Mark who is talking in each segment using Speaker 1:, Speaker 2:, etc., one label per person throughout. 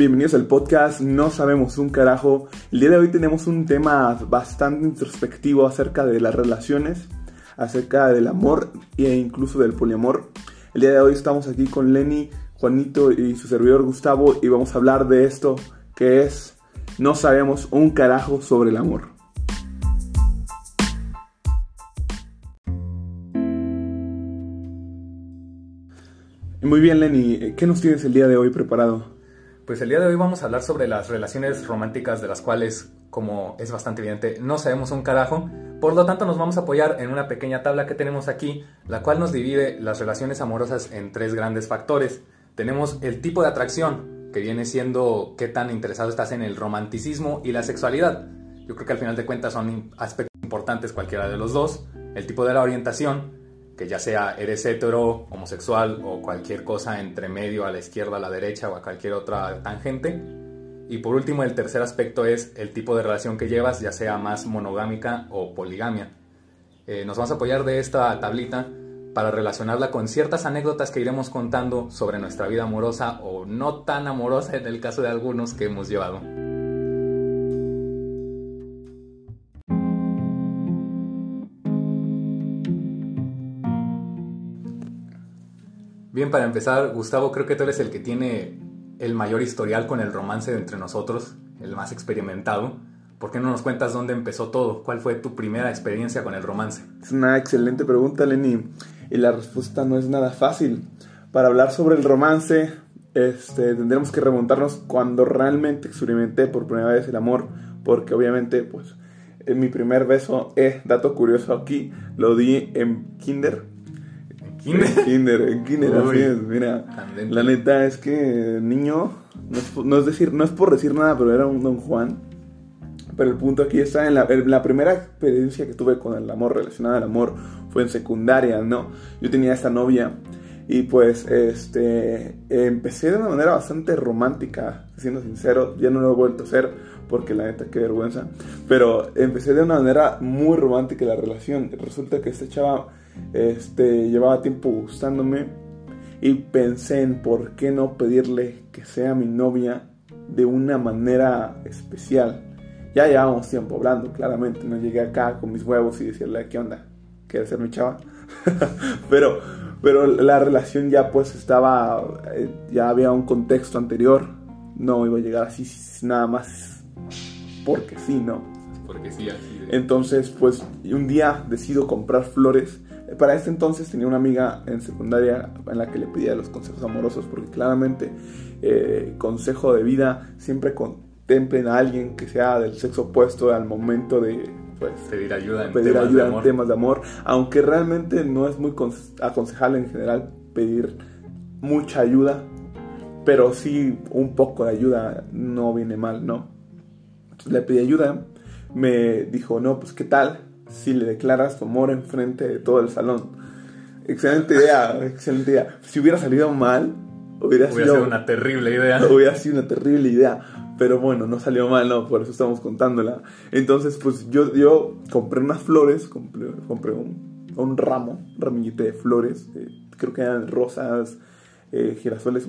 Speaker 1: bienvenidos al podcast No Sabemos un Carajo. El día de hoy tenemos un tema bastante introspectivo acerca de las relaciones, acerca del amor e incluso del poliamor. El día de hoy estamos aquí con Lenny, Juanito y su servidor Gustavo y vamos a hablar de esto que es No Sabemos un Carajo sobre el amor. Muy bien, Lenny, ¿qué nos tienes el día de hoy preparado?
Speaker 2: Pues el día de hoy vamos a hablar sobre las relaciones románticas de las cuales, como es bastante evidente, no sabemos un carajo. Por lo tanto, nos vamos a apoyar en una pequeña tabla que tenemos aquí, la cual nos divide las relaciones amorosas en tres grandes factores. Tenemos el tipo de atracción, que viene siendo qué tan interesado estás en el romanticismo y la sexualidad. Yo creo que al final de cuentas son aspectos importantes cualquiera de los dos. El tipo de la orientación, que ya sea eres hetero, homosexual o cualquier cosa entre medio, a la izquierda, a la derecha o a cualquier otra tangente. Y por último, el tercer aspecto es el tipo de relación que llevas, ya sea más monogámica o poligamia. Eh, nos vamos a apoyar de esta tablita para relacionarla con ciertas anécdotas que iremos contando sobre nuestra vida amorosa o no tan amorosa en el caso de algunos que hemos llevado. Bien, para empezar, Gustavo, creo que tú eres el que tiene el mayor historial con el romance de entre nosotros, el más experimentado. ¿Por qué no nos cuentas dónde empezó todo? ¿Cuál fue tu primera experiencia con el romance?
Speaker 1: Es una excelente pregunta, Lenny, y la respuesta no es nada fácil. Para hablar sobre el romance, este, tendremos que remontarnos cuando realmente experimenté por primera vez el amor, porque obviamente, pues, en mi primer beso, eh, dato curioso aquí, lo di en kinder,
Speaker 2: Kinder.
Speaker 1: Kinder, en Kinder, así es, mira. La neta es que niño, no es, decir, no es por decir nada, pero era un Don Juan. Pero el punto aquí está en la, la, primera experiencia que tuve con el amor, relacionada al amor, fue en secundaria, ¿no? Yo tenía esta novia y pues este empecé de una manera bastante romántica, siendo sincero, ya no lo he vuelto a hacer porque la neta qué vergüenza, pero empecé de una manera muy romántica la relación. Resulta que esta chava este, llevaba tiempo gustándome y pensé en por qué no pedirle que sea mi novia de una manera especial. Ya llevábamos tiempo hablando, claramente. No llegué acá con mis huevos y decirle, ¿qué onda? ¿Quieres ser mi chava? pero, pero la relación ya pues estaba, eh, ya había un contexto anterior. No iba a llegar así nada más porque sí, ¿no?
Speaker 2: Porque sí, así.
Speaker 1: Entonces, pues un día decido comprar flores para este entonces tenía una amiga en secundaria en la que le pedía los consejos amorosos, porque claramente eh, consejo de vida siempre contemplen a alguien que sea del sexo opuesto al momento de pues,
Speaker 2: pedir ayuda,
Speaker 1: en, pedir temas ayuda en temas de amor, aunque realmente no es muy aconsejable en general pedir mucha ayuda, pero sí un poco de ayuda no viene mal, ¿no? Entonces le pedí ayuda, me dijo, no, pues qué tal, si le declaras tu amor enfrente de todo el salón. Excelente idea, excelente idea. Si hubiera salido mal, hubiera,
Speaker 2: sido una terrible idea.
Speaker 1: Hubiera sido una terrible idea. Pero bueno, no salió mal, no, por eso estamos contándola. Entonces, pues yo, yo compré unas flores, compré, compré un, un ramo, un ramillete de flores, eh, creo que eran rosas, eh, girasoles,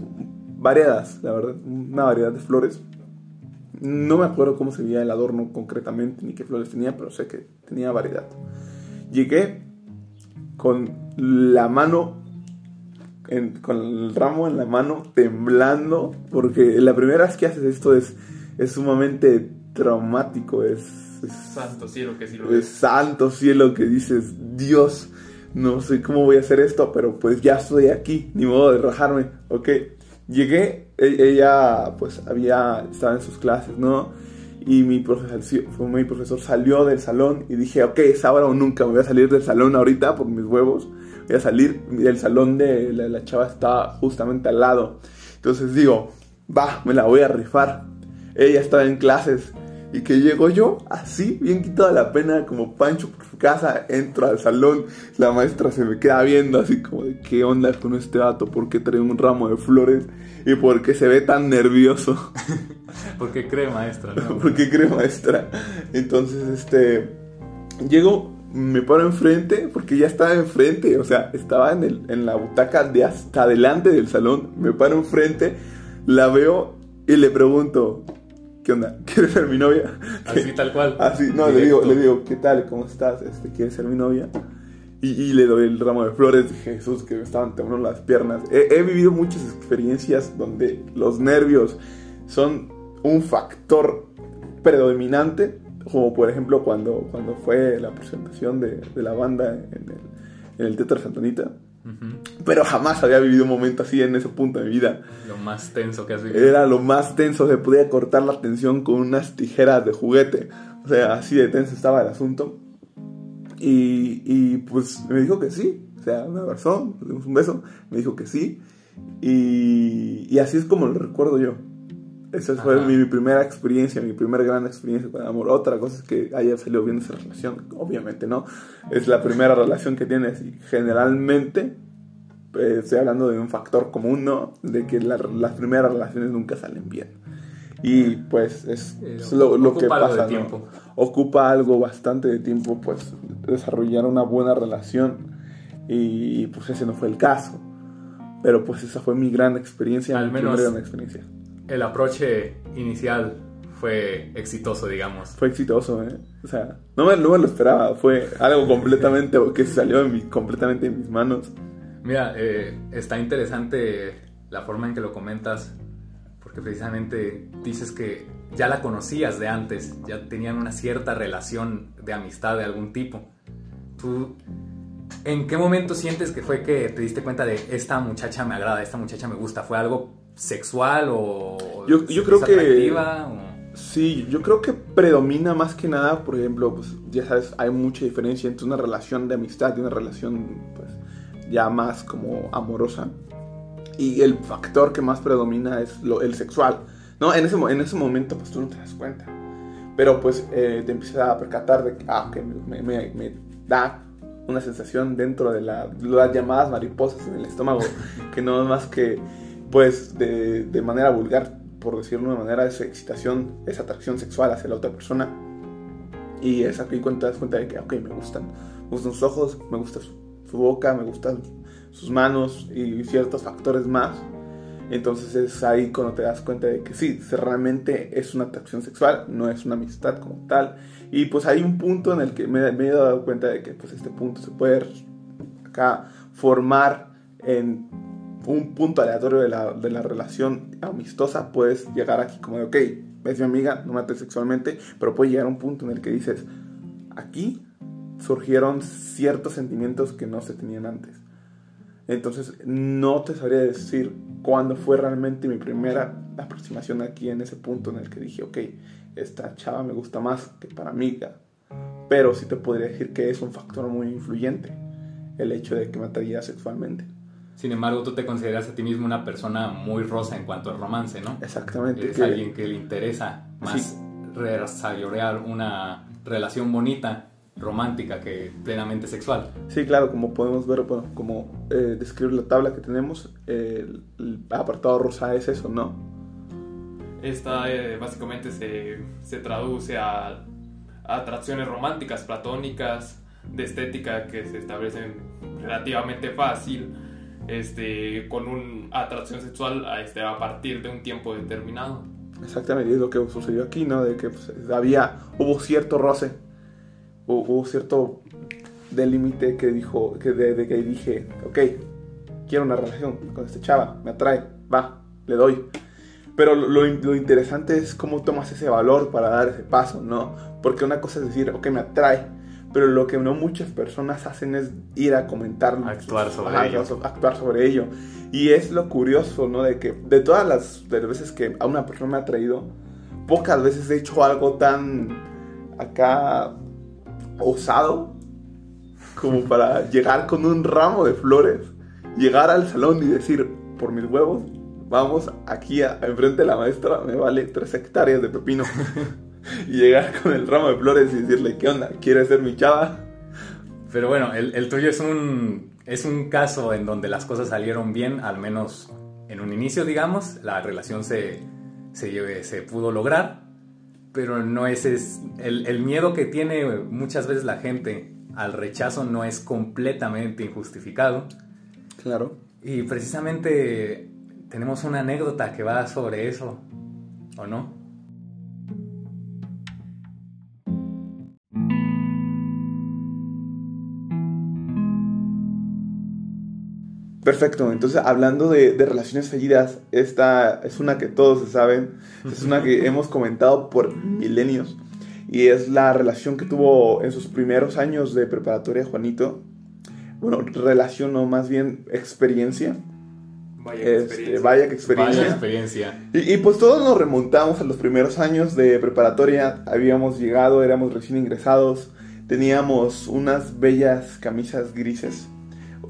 Speaker 1: variadas, la verdad, una variedad de flores. No me acuerdo cómo se veía el adorno concretamente ni qué flores tenía, pero sé que tenía variedad. Llegué con la mano, con el ramo en la mano, temblando, porque la primera vez que haces esto es, es sumamente traumático, es,
Speaker 2: Santo cielo que sí lo
Speaker 1: es. santo cielo que dices, Dios, no sé cómo voy a hacer esto, pero pues ya estoy aquí, ni modo de rajarme, ok. Llegué, ella pues había, estaba en sus clases, ¿no? Y mi profesor, mi profesor salió del salón y dije, ok, es ahora o nunca, me voy a salir del salón ahorita por mis huevos. Voy a salir, del salón de la, la chava estaba justamente al lado. Entonces digo, va, me la voy a rifar. Ella estaba en clases y que llego yo así, bien quitado la pena, como Pancho por su casa, entro al salón, la maestra se me queda viendo así como de qué onda con este vato, por qué trae un ramo de flores y por qué se ve tan nervioso.
Speaker 2: ¿Por qué cree maestra?
Speaker 1: No? ¿Por qué cree maestra? Entonces, este, llego, me paro enfrente, porque ya estaba enfrente, o sea, estaba en, el, en la butaca de hasta adelante del salón, me paro enfrente, la veo Y le pregunto, ¿qué onda? ¿Quieres ser mi novia?
Speaker 2: Así tal cual.
Speaker 1: Así, no, le digo, le digo, ¿qué tal? ¿Cómo estás? Este, ¿Quieres ser mi novia? Y, le doy el ramo de flores de Jesús que me estaban temblando las piernas. He, vivido muchas experiencias donde los nervios son un factor predominante, como por ejemplo cuando, cuando fue la presentación de, de la banda en el, en el Teatro Pero jamás había vivido un momento así en ese punto de mi vida.
Speaker 2: Lo más tenso que has vivido.
Speaker 1: Era lo más tenso, se podía cortar la tensión con unas tijeras de juguete. O sea, así de tenso estaba el asunto. Y, y pues me dijo que sí. O sea, me abrazó, me dimos un beso, me dijo que sí. Y, y así es como lo recuerdo yo. Esa fue mi, primera experiencia, mi primera gran experiencia con el amor. Otra cosa es que haya salido bien esa relación, obviamente, ¿no? Es la primera relación que tienes y generalmente, pues, estoy hablando de un factor común, ¿no? De que las primeras relaciones nunca salen bien. Y pues es, lo, que pasa. Tiempo. Ocupa algo bastante de tiempo, pues desarrollar una buena relación y pues ese no fue el caso. Pero pues esa fue mi gran experiencia,
Speaker 2: Al
Speaker 1: mi
Speaker 2: menos
Speaker 1: gran experiencia.
Speaker 2: El aproche inicial fue exitoso, digamos.
Speaker 1: Fue exitoso, ¿eh? O sea, no me, lo esperaba, fue algo completamente que salió de completamente en mis manos.
Speaker 2: Mira, eh, está interesante la forma en que lo comentas porque precisamente dices que ya la conocías de antes, ya tenían una cierta relación de amistad de algún tipo. ¿Tú en qué momento sientes que fue que te diste cuenta de esta muchacha me agrada, esta muchacha me gusta? ¿Fue algo sexual o
Speaker 1: yo, yo creo que sí, yo creo que predomina más que nada, por ejemplo, pues ya sabes, hay mucha diferencia entre una relación de amistad y una relación pues ya más como amorosa y el factor que más predomina es lo, el sexual. ¿no? En ese, en ese momento pues tú no te das cuenta. Pero pues eh, te empiezas a percatar de que ah, me, me, me, da una sensación dentro de la, las llamadas mariposas en el estómago, que no es más que pues de, de manera vulgar, por decirlo de una manera, es excitación, es atracción sexual hacia la otra persona. Y es aquí cuando te das cuenta de que, ok, me gustan, me gustan sus ojos, me gusta su, boca, me gustan sus manos y ciertos factores más. Entonces es ahí cuando te das cuenta de que sí, realmente es una atracción sexual, no es una amistad como tal. Y pues hay un punto en el que me, he dado cuenta de que pues este punto se puede acá formar en un punto aleatorio de la, de la relación amistosa. Puedes llegar aquí como de, ok, es mi amiga, no mate sexualmente, pero puede llegar a un punto en el que dices, aquí surgieron ciertos sentimientos que no se tenían antes. Entonces, no te sabría decir cuándo fue realmente mi primera aproximación aquí en ese punto en el que dije, ok, esta chava me gusta más que para amiga. Pero sí te podría decir que es un factor muy influyente el hecho de que me sexualmente.
Speaker 2: Sin embargo, tú te consideras a ti mismo una persona muy rosa en cuanto al romance, ¿no?
Speaker 1: Exactamente.
Speaker 2: Es alguien que le interesa más desarrollar una relación bonita romántica que plenamente sexual.
Speaker 1: Sí, claro, como podemos ver, bueno, como eh, describe la tabla que tenemos, el, apartado rosa es eso, ¿no?
Speaker 3: Esta eh, básicamente se, se, traduce a, atracciones románticas, platónicas, de estética que se establecen relativamente fácil, este, con una atracción sexual este, a partir de un tiempo determinado.
Speaker 1: Exactamente, es lo que sucedió aquí, ¿no? De que pues, había, hubo cierto roce hubo cierto límite que dijo, que de, que dije, ok, quiero una relación con este chava, me atrae, va, le doy. Pero lo, lo, interesante es cómo tomas ese valor para dar ese paso, ¿no? Porque una cosa es decir, ok, me atrae, pero lo que no muchas personas hacen es ir a comentar.
Speaker 2: Actuar sobre ello.
Speaker 1: Actuar sobre ello. Y es lo curioso, ¿no? De que de todas las, de las veces que a una persona me ha atraído, pocas veces he hecho algo tan acá osado como para llegar con un ramo de flores, llegar al salón y decir, por mis huevos, vamos aquí a, enfrente de la maestra, me vale tres hectáreas de pepino. y llegar con el ramo de flores y decirle, ¿qué onda? ¿Quieres ser mi chava?
Speaker 2: Pero bueno, el, el, tuyo es un, es un caso en donde las cosas salieron bien, al menos en un inicio, digamos, la relación se, se, se pudo lograr pero no es, es el, el, miedo que tiene muchas veces la gente al rechazo no es completamente injustificado.
Speaker 1: Claro.
Speaker 2: Y precisamente tenemos una anécdota que va sobre eso. ¿O no?
Speaker 1: Perfecto, entonces hablando de, relaciones fallidas, esta es una que todos se saben, es una que hemos comentado por milenios y es la relación que tuvo en sus primeros años de preparatoria Juanito. Bueno, relación o más bien experiencia.
Speaker 3: Vaya que este, experiencia.
Speaker 1: Vaya que experiencia.
Speaker 2: experiencia.
Speaker 1: Y, y, pues todos nos remontamos a los primeros años de preparatoria. Habíamos llegado, éramos recién ingresados. Teníamos unas bellas camisas grises.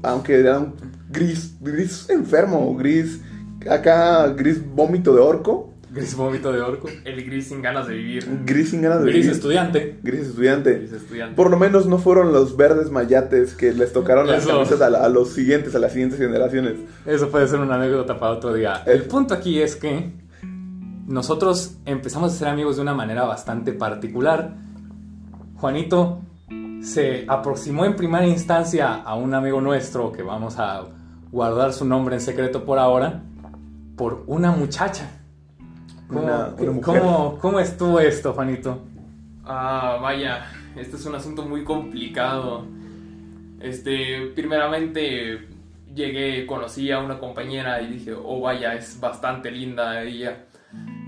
Speaker 1: Aunque eran gris, gris enfermo, gris, acá gris vómito de orco.
Speaker 2: Gris vómito de orco.
Speaker 3: El gris sin ganas de vivir.
Speaker 1: Gris sin ganas de
Speaker 2: gris
Speaker 1: vivir.
Speaker 2: Estudiante.
Speaker 1: Gris estudiante.
Speaker 3: Gris estudiante.
Speaker 1: Por lo menos no fueron los verdes mayates que les tocaron las camisas a, a, los siguientes, a las siguientes generaciones.
Speaker 2: Eso puede ser una anécdota para otro día. El punto aquí es que nosotros empezamos a ser amigos de una manera bastante particular. Juanito se aproximó en primera instancia a un amigo nuestro que vamos a guardar su nombre en secreto por ahora, por una muchacha. ¿Cómo,
Speaker 1: Una- una mujer.
Speaker 2: ¿cómo, cómo estuvo esto, Juanito?
Speaker 3: Ah, vaya, este es un asunto muy complicado. Este, primeramente llegué, conocí a una compañera y dije, oh vaya, es bastante linda ella.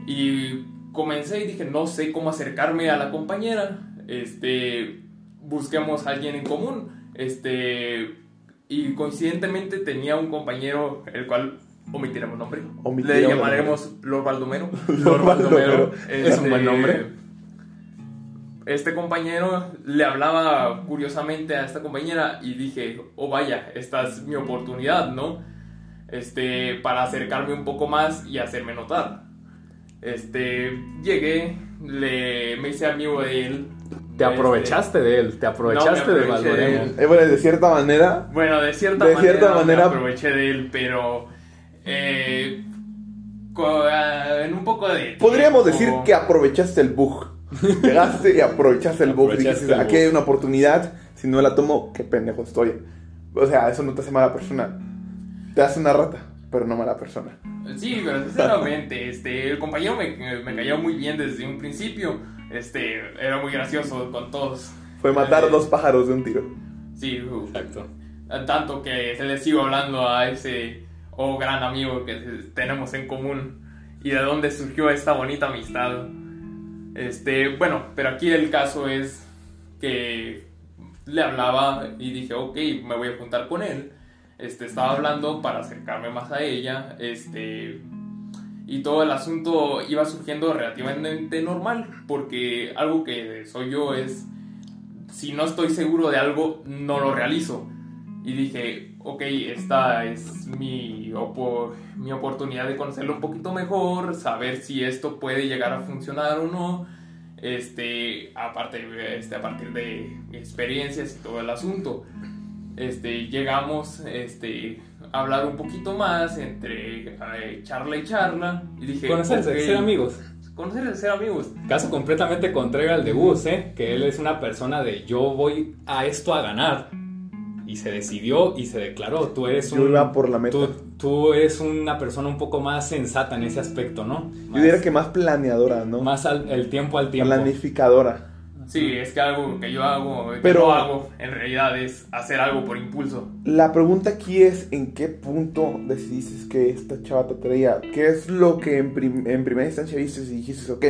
Speaker 3: Y comencé y dije, no sé cómo acercarme a la compañera. Este, busquemos a alguien en común. Este, y coincidentemente tenía un compañero, el cual omitiremos nombre.
Speaker 1: Omitiremos
Speaker 3: Le llamaremos Lord Baldomero.
Speaker 1: Lord Baldomero.
Speaker 2: Es un buen nombre.
Speaker 3: Este compañero le hablaba curiosamente a esta compañera y dije, oh vaya, esta es mi oportunidad, ¿no? Este, para acercarme un poco más y hacerme notar. Este, llegué, le, me hice amigo de él.
Speaker 2: Te aprovechaste de él, te aprovechaste
Speaker 3: No, me
Speaker 2: de
Speaker 3: aproveché de
Speaker 2: Valdoremo.
Speaker 3: él.
Speaker 1: Eh, bueno, de cierta manera,
Speaker 3: Este, bueno, de cierta
Speaker 1: De
Speaker 3: manera,
Speaker 1: cierta manera-
Speaker 3: me aproveché de él, pero eh, en un poco de
Speaker 1: podríamos
Speaker 3: tiempo-
Speaker 1: decir que aprovechaste el bug. Llegaste y aprovechaste el bug.
Speaker 2: Aprovechaste
Speaker 1: Dijiste,
Speaker 2: el
Speaker 1: aquí
Speaker 2: bug.
Speaker 1: hay una oportunidad, si no la tomo, qué pendejo estoy. O sea, eso no te hace mala persona. Te hace una rata, pero no mala persona.
Speaker 3: Sí, pero sinceramente, este, el compañero me, me cayó muy bien desde un principio. Este, era muy gracioso con todos.
Speaker 1: Fue matar
Speaker 3: Eh,
Speaker 1: dos pájaros de un tiro.
Speaker 3: Sí, uh,
Speaker 2: Exacto.
Speaker 3: tanto que se le sigo hablando a ese oh gran amigo que tenemos en común y de dónde surgió esta bonita amistad. Este, bueno, pero aquí el caso es que le hablaba y dije, ok, me voy a juntar con él. Este, estaba hablando para acercarme más a ella. Este, y todo el asunto iba surgiendo relativamente normal, porque algo que soy yo es, si no estoy seguro de algo, no lo realizo. Y dije, ok, esta es mi, mi oportunidad de conocerlo un poquito mejor, saber si esto puede llegar a funcionar o no. Este, aparte, este, a partir de experiencias y todo el asunto. Este, llegamos este, hablar un poquito más entre eh, charla y charla. Y dije,
Speaker 2: Conocerse,
Speaker 3: ok,
Speaker 2: ser amigos.
Speaker 3: Conocerse, ser amigos.
Speaker 2: Caso completamente contrario al de Gus, ¿eh? Que él es una persona de yo voy a esto a ganar. Y se decidió y se declaró. Tú eres un.
Speaker 1: Yo iba por la meta.
Speaker 2: Tú, tú eres una persona un poco más sensata en ese aspecto, ¿no?
Speaker 1: Yo diría que más planeadora, ¿no?
Speaker 2: Más al- el tiempo al tiempo.
Speaker 1: Planificadora.
Speaker 3: Sí, es que algo que yo hago, que
Speaker 1: Pero-
Speaker 3: no hago, en realidad es hacer algo por impulso.
Speaker 1: La pregunta aquí es, ¿en qué punto decidiste que esta chava te atraía? ¿Qué es lo que en, prim- en primera instancia viste y dijiste, ok,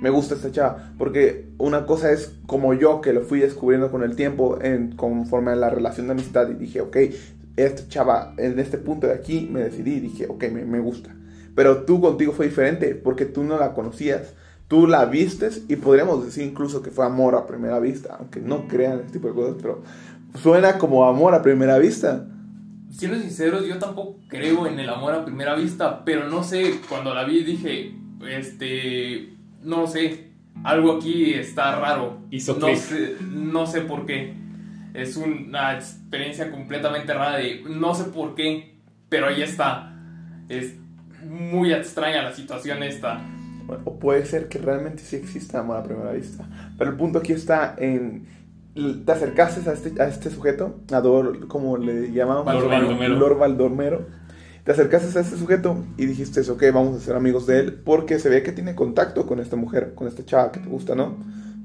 Speaker 1: me gusta esta chava? Porque una cosa es como yo, que lo fui descubriendo con el tiempo, en, conforme a la relación de amistad, y dije, ok, esta chava, en este punto de aquí, me decidí y dije, ok, me, me gusta. Pero tú contigo fue diferente, porque tú no la conocías. Tú la vistes y podríamos decir incluso que fue amor a primera vista, aunque no crean este tipo de cosas, pero suena como amor a primera vista.
Speaker 3: Siendo sinceros, yo tampoco creo en el amor a primera vista, pero no sé, cuando la vi dije, este, no lo sé, algo aquí está raro.
Speaker 2: Hizo
Speaker 3: no sé, no sé por qué. Es una experiencia completamente rara de no sé por qué, pero ahí está. Es muy extraña la situación esta.
Speaker 1: O puede ser que realmente sí exista amor a primera vista. Pero el punto aquí está en... Te acercaste a este, a este sujeto, a Dor, como le llamamos,
Speaker 2: Lord.
Speaker 1: Te te acercaste a este sujeto y dijiste, ok, vamos a ser amigos de él porque se ve que tiene contacto con esta mujer, con esta chava que te gusta, ¿no?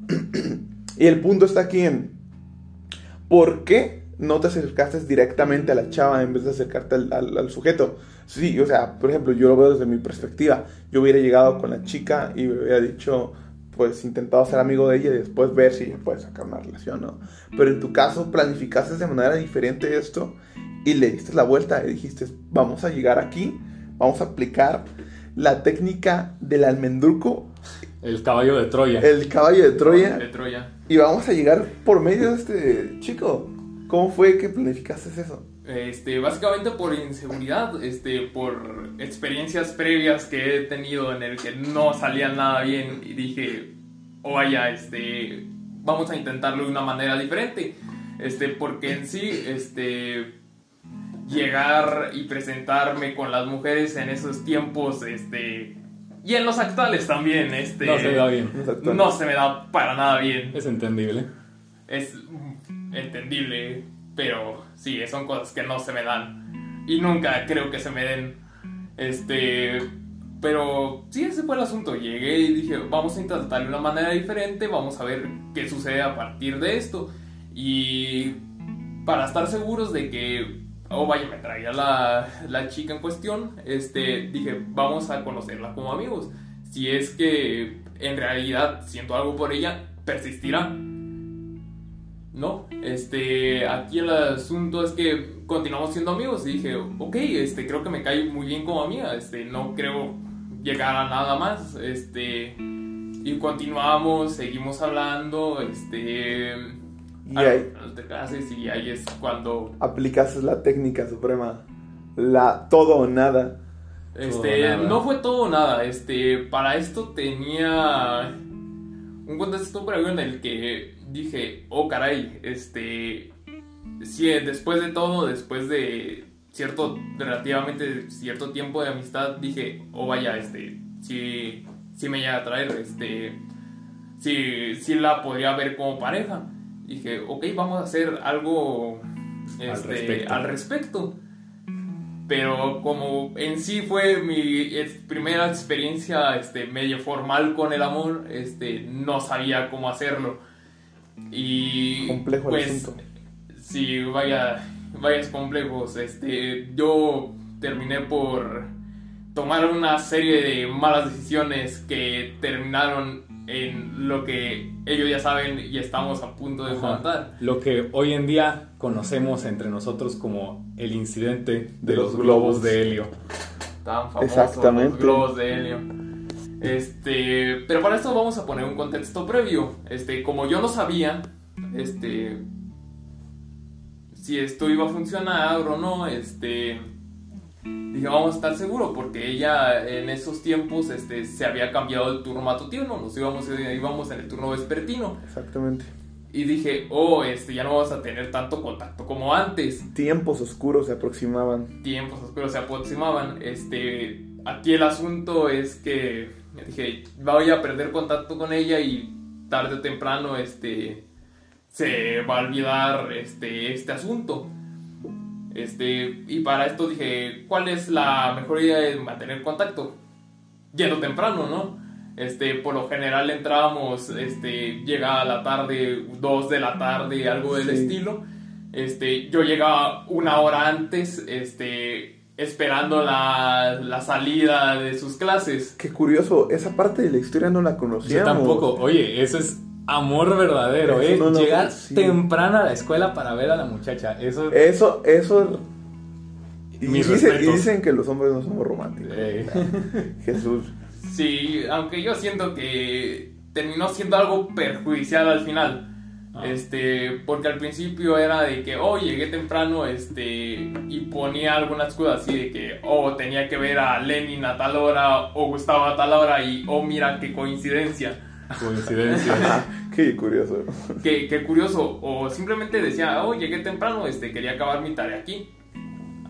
Speaker 1: y el punto está aquí en, ¿por qué no te acercaste directamente a la chava en vez de acercarte al, sujeto? Sí, o sea, por ejemplo, yo lo veo desde mi perspectiva. Yo hubiera llegado con la chica y me hubiera dicho, pues intentado ser amigo de ella y después ver si puede sacar una relación, ¿no? Pero en tu caso planificaste de manera diferente esto y le diste la vuelta y dijiste, vamos a llegar aquí, vamos a aplicar la técnica del almendruco.
Speaker 2: El caballo de Troya.
Speaker 1: El caballo de Troya.
Speaker 3: De Troya.
Speaker 1: Y vamos a llegar por medio de este chico. ¿Cómo fue que planificaste eso?
Speaker 3: Este, básicamente por inseguridad, este, por experiencias previas que he tenido en el que no salía nada bien y dije, o vaya, este, vamos a intentarlo de una manera diferente, este, porque en sí, este, llegar y presentarme con las mujeres en esos tiempos, este, y en los actuales también, este,
Speaker 2: no se me da bien,
Speaker 3: no se me da para nada bien,
Speaker 2: es entendible,
Speaker 3: es entendible pero sí, son cosas que no se me dan. Y nunca creo que se me den. Este. Pero sí, ese fue el asunto. Llegué y dije, vamos a intentar de una manera diferente, vamos a ver qué sucede a partir de esto. Y para estar seguros de que, oh vaya, me traía la, la chica en cuestión, este, dije, vamos a conocerla como amigos. Si es que en realidad siento algo por ella, persistirá no, este, aquí el asunto es que continuamos siendo amigos y dije, ok, este, creo que me cae muy bien como amiga, este, no creo llegar a nada más, este, y continuamos, seguimos hablando, este,
Speaker 1: y ahí,
Speaker 3: y ahí es cuando
Speaker 1: aplicas la técnica suprema, la todo o nada.
Speaker 3: Este, no fue todo o nada, este, para esto tenía un contexto previo en el que dije, oh caray, este, si después de todo, después de cierto, relativamente cierto tiempo de amistad, dije, oh vaya, este, si, si me llega a traer, este, si, si la podría ver como pareja. Dije, ok, vamos a hacer algo este, al respecto. Pero como en sí fue mi primera experiencia este, medio formal con el amor, este, no sabía cómo hacerlo. Y
Speaker 1: complejo
Speaker 3: pues, Sí, vaya, vayas complejos. Este, yo terminé por tomar una serie de malas decisiones que terminaron en lo que ellos ya saben y estamos a punto de contar.
Speaker 2: Lo que hoy en día conocemos entre nosotros como el incidente de, los, globos de helio.
Speaker 3: Tan famosos Exactamente. los globos de helio. Este, pero para esto vamos a poner un contexto previo. Este, como yo no sabía, este, si esto iba a funcionar o no, este, dije, vamos a estar seguros, porque ella en esos tiempos, este, se había cambiado el turno matutino, nos íbamos, íbamos en el turno vespertino.
Speaker 1: Exactamente.
Speaker 3: Y dije, oh, este, ya no vamos a tener tanto contacto como antes.
Speaker 1: Tiempos oscuros se aproximaban.
Speaker 3: Tiempos oscuros se aproximaban. Este, aquí el asunto es que dije, voy a perder contacto con ella y tarde o temprano este, se va a olvidar este, este asunto. Este, y para esto dije, ¿cuál es la mejor idea de mantener contacto? Yendo temprano, ¿no? Este, por lo general entrábamos, este, llega a la tarde, dos de la tarde, algo del estilo. Este, yo llegaba una hora antes, este, esperando la, la, salida de sus clases.
Speaker 1: Qué curioso, esa parte de la historia no la conocíamos.
Speaker 2: Yo tampoco, oye, eso es amor verdadero, ¿eh? Llegar temprano a la escuela para ver a la muchacha, eso...
Speaker 1: Eso, eso... Y, dicen, que los hombres no somos románticos. Jesús.
Speaker 3: Sí, aunque yo siento que terminó siendo algo perjudicial al final. Ah. Este, porque al principio era de que, oh, llegué temprano, este, y ponía algunas cosas así de que, oh, tenía que ver a Lenin a tal hora, o Gustavo a tal hora, y, oh, mira qué coincidencia.
Speaker 2: Coincidencia.
Speaker 1: qué curioso.
Speaker 3: Qué, qué, curioso. O simplemente decía, oh, llegué temprano, este, quería acabar mi tarea aquí.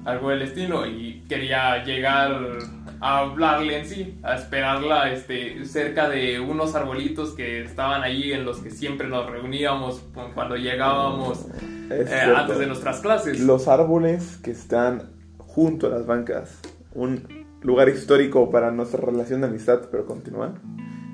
Speaker 3: Algo del estilo, y quería llegar a hablarle en sí, a esperarla este, cerca de unos arbolitos que estaban allí en los que siempre nos reuníamos cuando llegábamos eh, antes de nuestras clases.
Speaker 1: Los árboles que están junto a las bancas. Un lugar histórico para nuestra relación de amistad, pero continúa.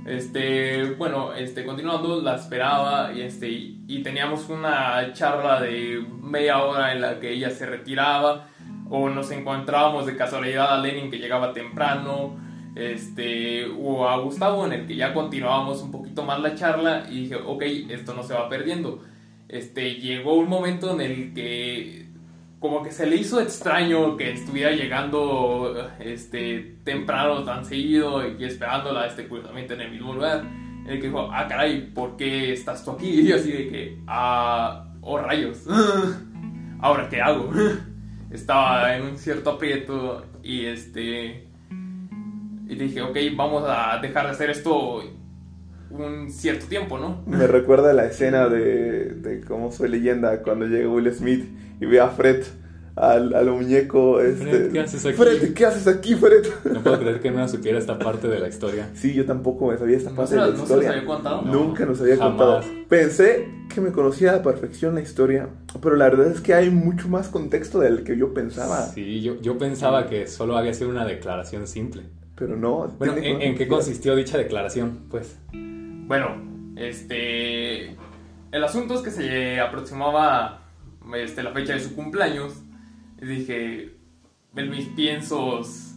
Speaker 3: Este, bueno, este, continuando, la esperaba y, este, y teníamos una charla de media hora en la que ella se retiraba o nos encontrábamos de casualidad a Lenin que llegaba temprano, este, o a Gustavo en el que ya continuábamos un poquito más la charla y dije, ok, esto no se va perdiendo. Este, llegó un momento en el que como que se le hizo extraño que estuviera llegando este, temprano tan seguido y esperándola este, curiosamente en el mismo lugar. El que dijo, ah, caray, ¿por qué estás tú aquí? Y yo así de que, ah, oh rayos, ¿ahora qué hago? Estaba en un cierto aprieto y este... Y dije, ok, vamos a dejar de hacer esto un cierto tiempo, ¿no?
Speaker 1: Me recuerda la escena de, de cómo soy leyenda cuando llega Will Smith y ve a Fred al, al muñeco. Este,
Speaker 2: Fred, ¿qué haces aquí?
Speaker 1: Fred, ¿qué haces aquí, Fred?
Speaker 2: No puedo creer que no supiera esta parte de la historia.
Speaker 1: Sí, yo tampoco me sabía esta
Speaker 3: ¿No
Speaker 1: parte
Speaker 3: se
Speaker 1: de la
Speaker 3: no se
Speaker 1: historia.
Speaker 3: las había contado?
Speaker 1: Nunca nos había
Speaker 2: Jamás.
Speaker 1: contado. Pensé que me conocía a la perfección la historia, pero la verdad es que hay mucho más contexto del que yo pensaba.
Speaker 2: Sí, yo, yo pensaba que solo había sido una declaración simple.
Speaker 1: Pero no.
Speaker 2: Bueno, ¿en, en qué consistió dicha declaración? Pues,
Speaker 3: Bueno, este. El asunto es que se aproximaba este, la fecha de su cumpleaños. Dije. En mis piensos.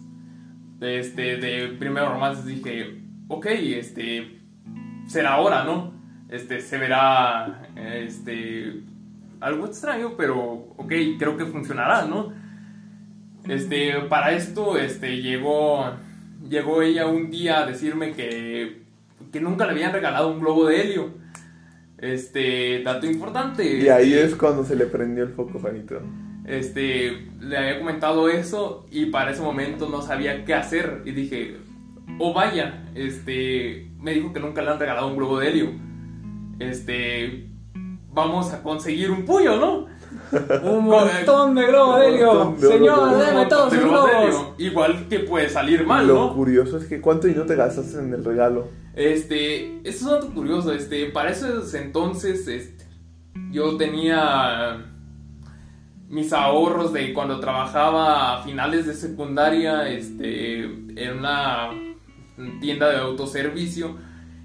Speaker 3: De, este, de dije. Ok, este. Será ahora, ¿no? Este, se verá. Este. Algo extraño, pero. Ok, creo que funcionará, ¿no? Este, para esto, este, llegó. Llegó ella un día a decirme que que nunca le habían regalado un globo de helio. Este, dato importante.
Speaker 1: Y ahí
Speaker 3: este,
Speaker 1: es cuando se le prendió el foco, Juanito.
Speaker 3: Este, le había comentado eso y para ese momento no sabía qué hacer. Y dije, oh vaya, este, me dijo que nunca le han regalado un globo de helio. Este, vamos a conseguir un puño, ¿no?
Speaker 2: ¡Un montón de globos de helio! ¡Señor,
Speaker 1: globos.
Speaker 2: deme
Speaker 3: Un
Speaker 2: todos
Speaker 3: montón
Speaker 2: sus
Speaker 3: de globos de
Speaker 2: globos!
Speaker 3: helio. Igual que puede salir mal,
Speaker 1: Lo
Speaker 3: ¿no?
Speaker 1: curioso es que cuánto dinero te gastas en el regalo.
Speaker 3: Este, eso es un dato curioso, este, para esos entonces, este, yo tenía mis ahorros de cuando trabajaba a finales de secundaria, este, en una tienda de autoservicio,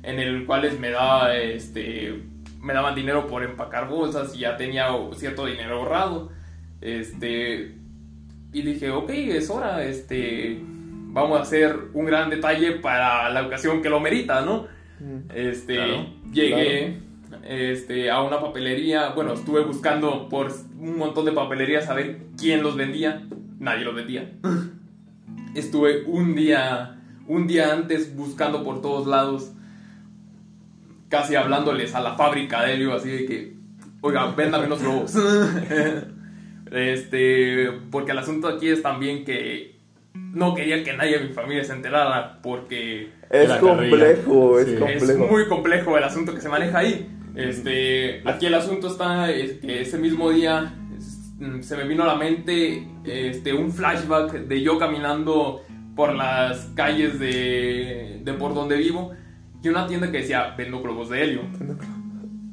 Speaker 3: en el cual me daba, este, me daban dinero por empacar bolsas y ya tenía cierto dinero ahorrado, este, y dije, ok, es hora, este, vamos a hacer un gran detalle para la ocasión que lo merita, ¿no? Este,
Speaker 2: Claro,
Speaker 3: llegué este, a una papelería, bueno, estuve buscando por un montón de papelerías a ver quién los vendía, nadie los vendía. Estuve un día, un día antes buscando por todos lados, casi hablándoles a la fábrica de helio, así de que, oiga, véndame unos globos. este, porque el asunto aquí es también que no quería que nadie de mi familia se enterara, porque
Speaker 1: Es complejo,
Speaker 2: carrilla.
Speaker 1: es
Speaker 2: Sí.
Speaker 3: es
Speaker 1: complejo.
Speaker 3: muy complejo el asunto que se maneja ahí. Este, aquí el asunto está es que ese mismo día se me vino a la mente este, un flashback de yo caminando por las calles de, de por donde vivo y una tienda que decía vendo globos de helio.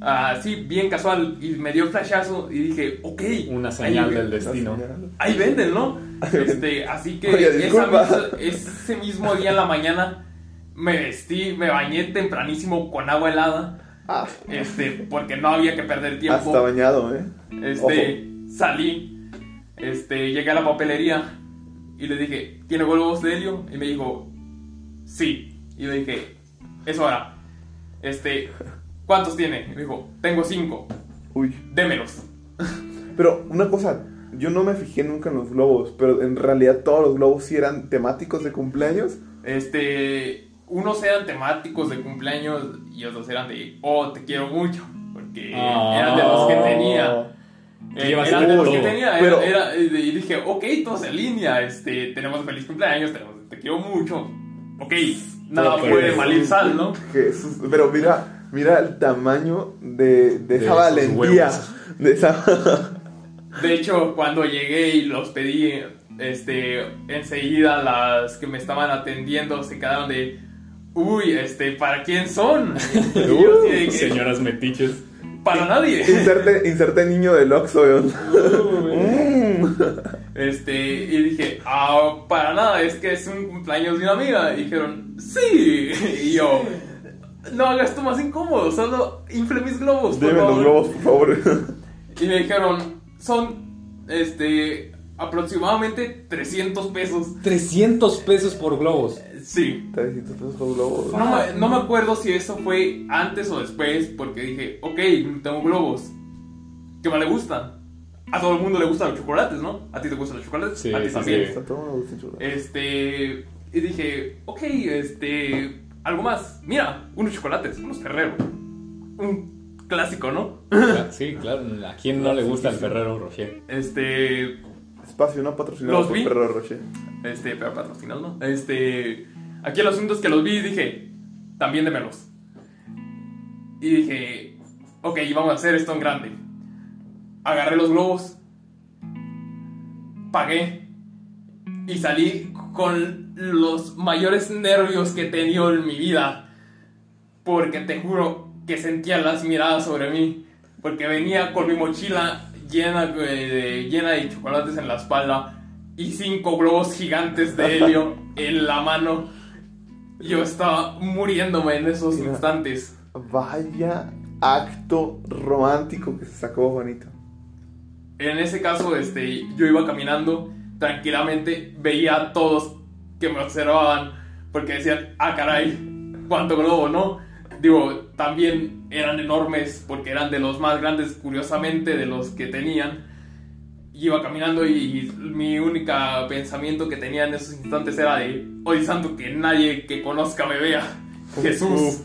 Speaker 3: Así, bien casual, y me dio flashazo y dije, ok.
Speaker 2: Una señal
Speaker 3: ahí-
Speaker 2: del destino.
Speaker 3: Ahí venden, ¿no? Este, así que
Speaker 1: Oye,
Speaker 3: esa
Speaker 1: disculpa.
Speaker 3: misma- ese mismo día en la mañana me vestí, me bañé tempranísimo con agua helada,
Speaker 1: Ah,
Speaker 3: este, porque no había que perder tiempo.
Speaker 1: hasta bañado, ¿eh?
Speaker 3: Este, salí, este, llegué a la papelería y le dije, ¿tiene globos de helio? Y me dijo, sí. Y le dije, es hora. Este, ¿cuántos tiene? Y me dijo, tengo cinco,
Speaker 1: Uy.
Speaker 3: démelos.
Speaker 1: Pero una cosa, yo no me fijé nunca en los globos, pero en realidad todos los globos sí eran temáticos de cumpleaños.
Speaker 3: Este, unos eran temáticos de cumpleaños y otros eran de, oh, te quiero mucho, porque
Speaker 2: Ah.
Speaker 3: eran de los que tenía. Eh, eran de
Speaker 2: todo.
Speaker 3: los que tenía, era-
Speaker 1: Pero-
Speaker 3: era- y dije, ok, todos en línea, este, tenemos feliz cumpleaños, tenemos, te quiero mucho, ok, nada
Speaker 2: Todo
Speaker 3: puede mal ir sal, ¿no?
Speaker 1: Jesús, pero mira, mira el tamaño de, de
Speaker 2: De
Speaker 1: esa valentía. De esa...
Speaker 3: De hecho, cuando llegué y los pedí, este, enseguida las que me estaban atendiendo se quedaron de, uy, este, ¿para quién son? Que,
Speaker 2: Señoras metiches.
Speaker 3: para nadie.
Speaker 1: inserte, inserte niño del Oxxo. ¿no? Mm.
Speaker 3: Este, y dije, ah, para nada, es que es un cumpleaños de una amiga. Y dijeron, sí. Y yo, no hagas esto más incómodo, solo infle mis globos.
Speaker 1: Por los globos, por favor.
Speaker 3: Y me dijeron, son, este, aproximadamente 300 pesos.
Speaker 2: 300 pesos por globos.
Speaker 3: Sí.
Speaker 1: 300 pesos por globos.
Speaker 3: No, me, no me acuerdo si eso fue antes o después, porque dije, ok, tengo globos. ¿Qué más le gustan? A todo el mundo le gustan los chocolates, ¿no? ¿A ti te gustan los chocolates?
Speaker 2: Sí,
Speaker 3: a ti
Speaker 2: sí,
Speaker 3: también.
Speaker 2: sí.
Speaker 1: A todo me gusta chocolate.
Speaker 3: Este. Y dije, ok, este. Algo más. Mira, unos chocolates, unos Ferrero. Un clásico, ¿no?
Speaker 2: Sí, claro. ¿A quién no le gusta el Ferrero Rocher?
Speaker 3: Este.
Speaker 1: Espacio no patrocinado
Speaker 3: Los
Speaker 1: por
Speaker 3: vi.
Speaker 1: Ferrero Rocher.
Speaker 3: Este, pero patrocinado, ¿no? Este. Aquí el asunto es que los vi y dije, también démelos. Y dije, ok, vamos a hacer esto en grande. Agarré los globos, pagué y salí con los mayores nervios que he tenido en mi vida. Porque te juro que sentía las miradas sobre mí. Porque venía con mi mochila llena de, llena de chocolates en la espalda y cinco globos gigantes de helio en la mano. Yo estaba muriéndome en esos
Speaker 1: Mira.
Speaker 3: instantes.
Speaker 1: Vaya acto romántico que se sacó Juanito.
Speaker 3: En ese caso, este, yo iba caminando tranquilamente, veía a todos que me observaban porque decían, ah, caray, cuánto globo, ¿no? Digo, también eran enormes porque eran de los más grandes, curiosamente, de los que tenían. Y Iba caminando y mi único pensamiento que tenía en esos instantes era de, hoy santo, que nadie que conozca me vea. Jesús.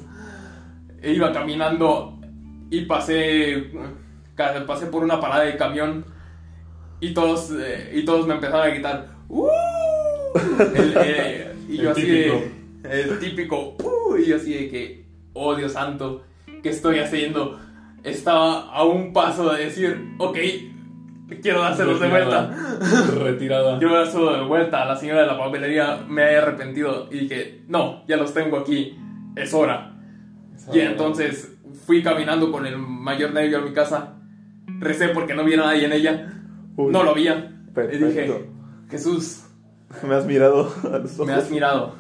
Speaker 3: E iba caminando y pasé, pasé por una parada de camión y todos, eh, y todos me empezaron a gritar, "Uh". El, eh, y yo
Speaker 2: El
Speaker 3: así
Speaker 2: típico.
Speaker 3: de, el típico, "Uh", y yo así de que, oh Dios santo, ¿qué estoy haciendo? Estaba a un paso de decir, ok, quiero dárselos de vuelta.
Speaker 2: Retirada.
Speaker 3: Yo dárselo de vuelta la señora de la papelería, me he arrepentido y dije, no, ya los tengo aquí, es hora. Y entonces fui caminando con el mayor nervio a mi casa. Recé porque no vi a nadie en ella.
Speaker 1: Uy,
Speaker 3: no lo veía. Y dije, Jesús,
Speaker 1: Me has mirado a los ojos.
Speaker 3: me has mirado.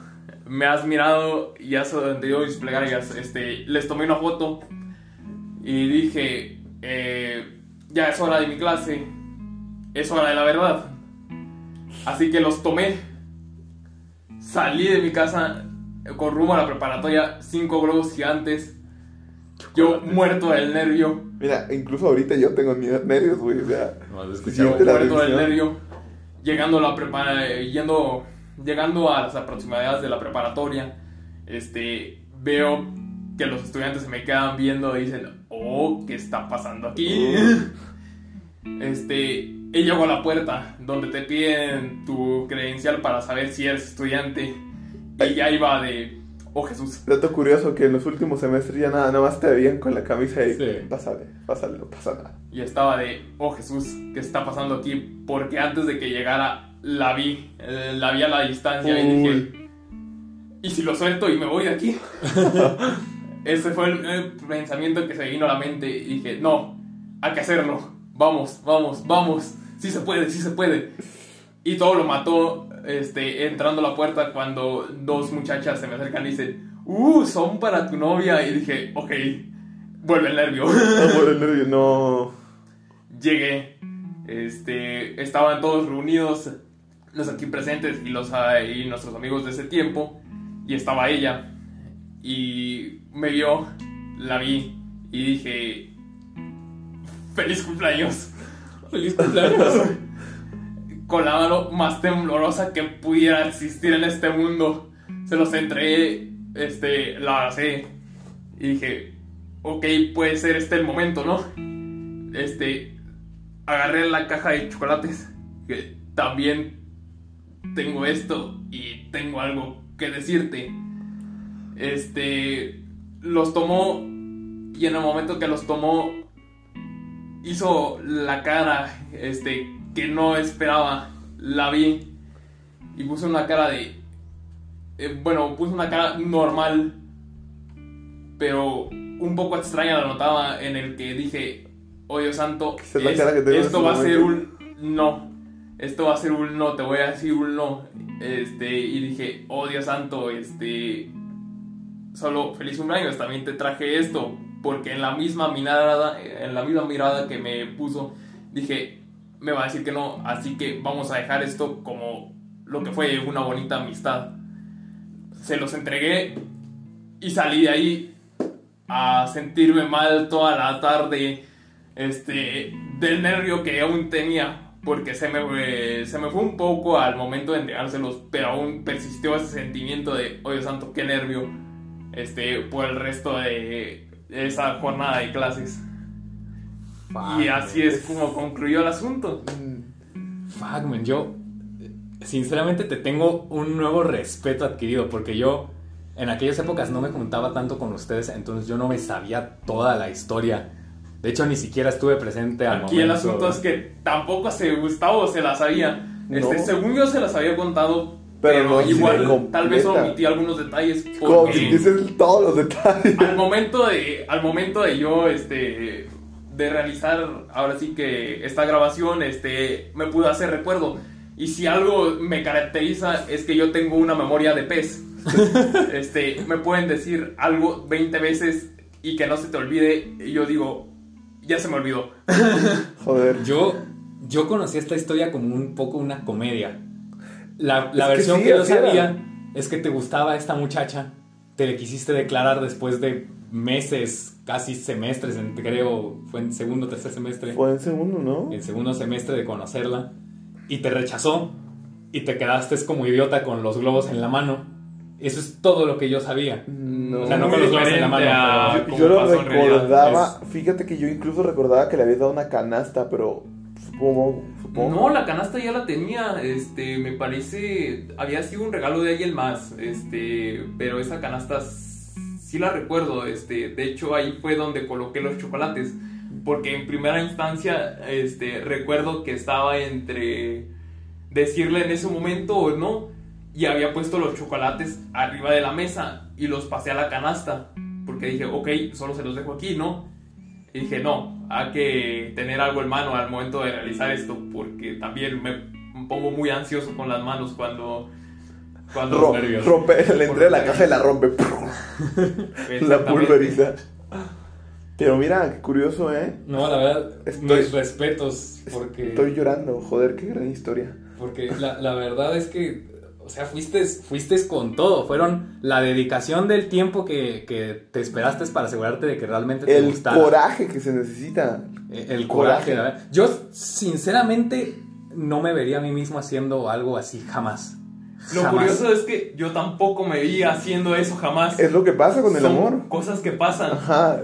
Speaker 3: Me has mirado y has entendido mis plegarias. Este, les tomé una foto y dije, eh, ya es hora de mi clase. Es hora de la verdad. Así que los tomé. Salí de mi casa con rumbo a la preparatoria. Cinco globos gigantes. Yo muerto del nervio.
Speaker 1: Mira, incluso ahorita yo tengo nervios, güey. O sea,
Speaker 2: No,
Speaker 1: la
Speaker 3: muerto del nervio. Llegando a la prepara yendo llegando a las aproximadades de la preparatoria, este veo que los estudiantes se me quedan viendo y dicen, "Oh, ¿qué está pasando aquí?" Este, y llego a la puerta donde te piden tu credencial para saber si eres estudiante y ya iba de, "Oh, Jesús."
Speaker 1: dato curioso que en los últimos semestres ya nada, nada más te veían con la camisa y
Speaker 2: Sí.
Speaker 1: pásale, pásale, no pasa nada.
Speaker 3: Y estaba de, oh Jesús, ¿qué está pasando aquí? Porque antes de que llegara, la vi, eh, la vi a la distancia y dije, ¿y si lo suelto y me voy de aquí? Ese fue el, el pensamiento que se vino a la mente y dije, no, hay que hacerlo, vamos, vamos, vamos, sí se puede, sí se puede. Y todo lo mató este, entrando a la puerta cuando dos muchachas se me acercan y dicen, uh, son para tu novia. Y dije, ok, vuelve el nervio.
Speaker 1: No, por el nervio, no.
Speaker 3: llegué, este, estaban todos reunidos, los aquí presentes y, los, ah, y nuestros amigos de ese tiempo, y estaba ella, y me vio, la vi, y dije, feliz cumpleaños,
Speaker 2: ¡Feliz cumpleaños!
Speaker 3: con la mano más temblorosa que pudiera existir en este mundo, se los entregué, este, la abracé, y dije, ok, puede ser este el momento, ¿no? Este, agarré la caja de chocolates, que también tengo esto y tengo algo que decirte. Este, los tomó y en el momento que los tomó hizo la cara, este, que no esperaba. La vi y puso una cara de, eh, bueno, puso una cara normal, pero un poco extraña la notaba en el que dije, oh Dios santo,
Speaker 1: es
Speaker 3: es- esto va a ser
Speaker 1: momento".
Speaker 3: un no. esto va a ser un no, te voy a decir un no. Este, y dije, oh Dios santo, este, solo feliz cumpleaños, también te traje esto, porque en la misma mirada, en la misma mirada que me puso, dije, me va a decir que no, así que vamos a dejar esto como lo que fue una bonita amistad. Se los entregué y salí de ahí a sentirme mal toda la tarde, este, del nervio que aún tenía porque se me, se me fue un poco al momento de entregárselos, pero aún persistió ese sentimiento de, oye santo, qué nervio, este, por el resto de esa jornada de clases. Y así es como concluyó el asunto.
Speaker 2: Fuck, yo sinceramente te tengo un nuevo respeto adquirido, porque yo en aquellas épocas no me juntaba tanto con ustedes, entonces yo no me sabía toda la historia de hecho, ni siquiera estuve presente al
Speaker 3: Aquí el asunto es que tampoco se Gustavo se las sabía. Este, según yo se las había contado, pero, igual tal vez omití algunos detalles.
Speaker 1: Porque dices todos los detalles.
Speaker 3: Al momento de, al momento de yo, este, de realizar ahora sí que esta grabación, este, me pude hacer recuerdo. Y si algo me caracteriza es que yo tengo una memoria de pez. este, me pueden decir algo 20 veces y que no se te olvide. Y yo digo, ya se me olvidó.
Speaker 2: Joder. Yo, yo conocí esta historia como un poco una comedia. La, versión que, yo sabía es que te gustaba esta muchacha, te le quisiste declarar después de meses, casi semestres, creo, fue en segundo o tercer semestre.
Speaker 1: Fue en segundo, ¿no?
Speaker 2: En segundo semestre de conocerla. Y te rechazó y te quedaste como idiota con los globos en la mano. Eso es todo lo que yo sabía. No, o sea, no con los globos en la mano.
Speaker 1: Yo, lo recordaba, fíjate que yo incluso recordaba que le habías dado una canasta, pero supongo,
Speaker 3: No, la canasta ya la tenía, este, me parece, había sido un regalo de alguien más, este, pero esa canasta sí la recuerdo, este, de hecho ahí fue donde coloqué los chocolates, porque en primera instancia, este, recuerdo que estaba entre decirle en ese momento o no, y había puesto los chocolates arriba de la mesa y los pasé a la canasta. Porque dije, ok, solo se los dejo aquí, ¿no? Y dije, no, hay que tener algo en mano al momento de realizar esto, porque también me pongo muy ansioso con las manos cuando...
Speaker 1: Cuando rompe, le entré a la caja y la rompe. la pulveriza. Pero mira, qué curioso, ¿eh?
Speaker 2: No, la verdad, mis respetos, porque...
Speaker 1: Estoy llorando, joder, qué gran historia.
Speaker 2: Porque la, la verdad es que o sea, fuiste, fuiste con todo. Fueron la dedicación del tiempo que, que te esperaste para asegurarte de que realmente te
Speaker 1: el El coraje que se necesita.
Speaker 2: E, el, coraje. Yo, sinceramente, no me vería a mí mismo haciendo algo así jamás.
Speaker 3: Lo curioso es que yo tampoco me veía haciendo eso jamás.
Speaker 1: Es lo que pasa con el amor.
Speaker 3: Cosas que pasan.
Speaker 1: Ajá.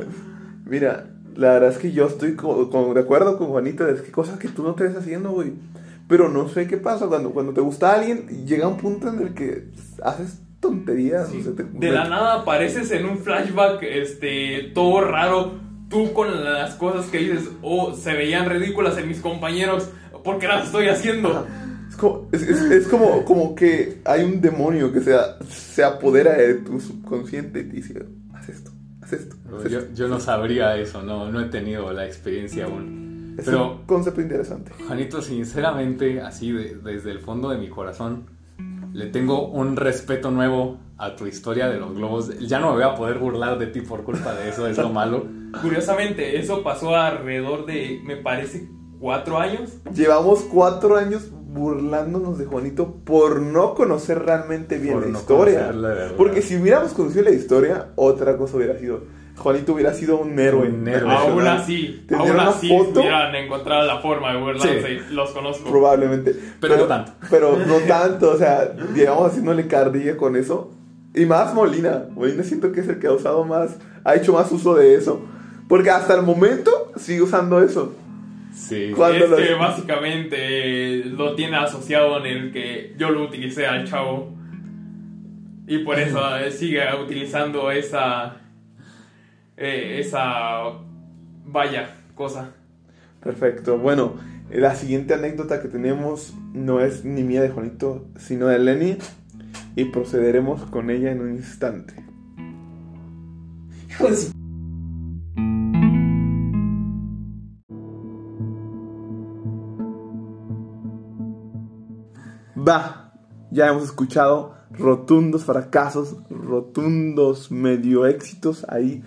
Speaker 1: Mira, la verdad es que yo estoy de acuerdo con Juanita. Es que cosas que tú no te ves haciendo, güey. Pero no sé qué pasa cuando, cuando te gusta alguien, llega un punto en el que haces tonterías.
Speaker 3: de la nada apareces en un flashback, este, todo raro, tú con las cosas que dices, oh, se veían ridículas en mis compañeros, ¿por qué las estoy haciendo?
Speaker 1: Es como, es, como, como que hay un demonio que se, se apodera de tu subconsciente y te dice, haz esto, haz esto.
Speaker 2: yo, yo, no sabría eso, no, no he tenido la experiencia aún.
Speaker 1: Es Pero, un concepto interesante.
Speaker 2: Juanito, sinceramente, así desde el fondo de mi corazón, le tengo un respeto nuevo a tu historia de los globos. Ya no me voy a poder burlar de ti por culpa de eso, es lo malo.
Speaker 3: Curiosamente, eso pasó alrededor de, me parece, cuatro años.
Speaker 1: Llevamos cuatro años burlándonos de Juanito por no conocer realmente bien la historia. Porque si hubiéramos conocido la historia, otra cosa hubiera sido Juanito hubiera sido un héroe. Un héroe.
Speaker 3: Aún así, aún así hubieran encontrado la forma de burlarse los conozco.
Speaker 1: Probablemente.
Speaker 2: Pero, no tanto.
Speaker 1: Pero no tanto, o sea, llegamos haciéndole carrilla con eso. Y más Molina. Molina siento que es el que ha usado más, ha hecho más uso de eso. Porque hasta el momento sigue usando eso.
Speaker 3: Sí. Cuando es que básicamente lo tiene asociado en el que yo lo utilicé al chavo. Y por eso sigue utilizando esa eh, esa vaya cosa.
Speaker 1: Perfecto. Bueno, la siguiente anécdota que tenemos no es ni mía de Juanito, sino de Lenny. Y procederemos con ella en un instante. Va, ya hemos escuchado rotundos fracasos, rotundos medio éxitos ahí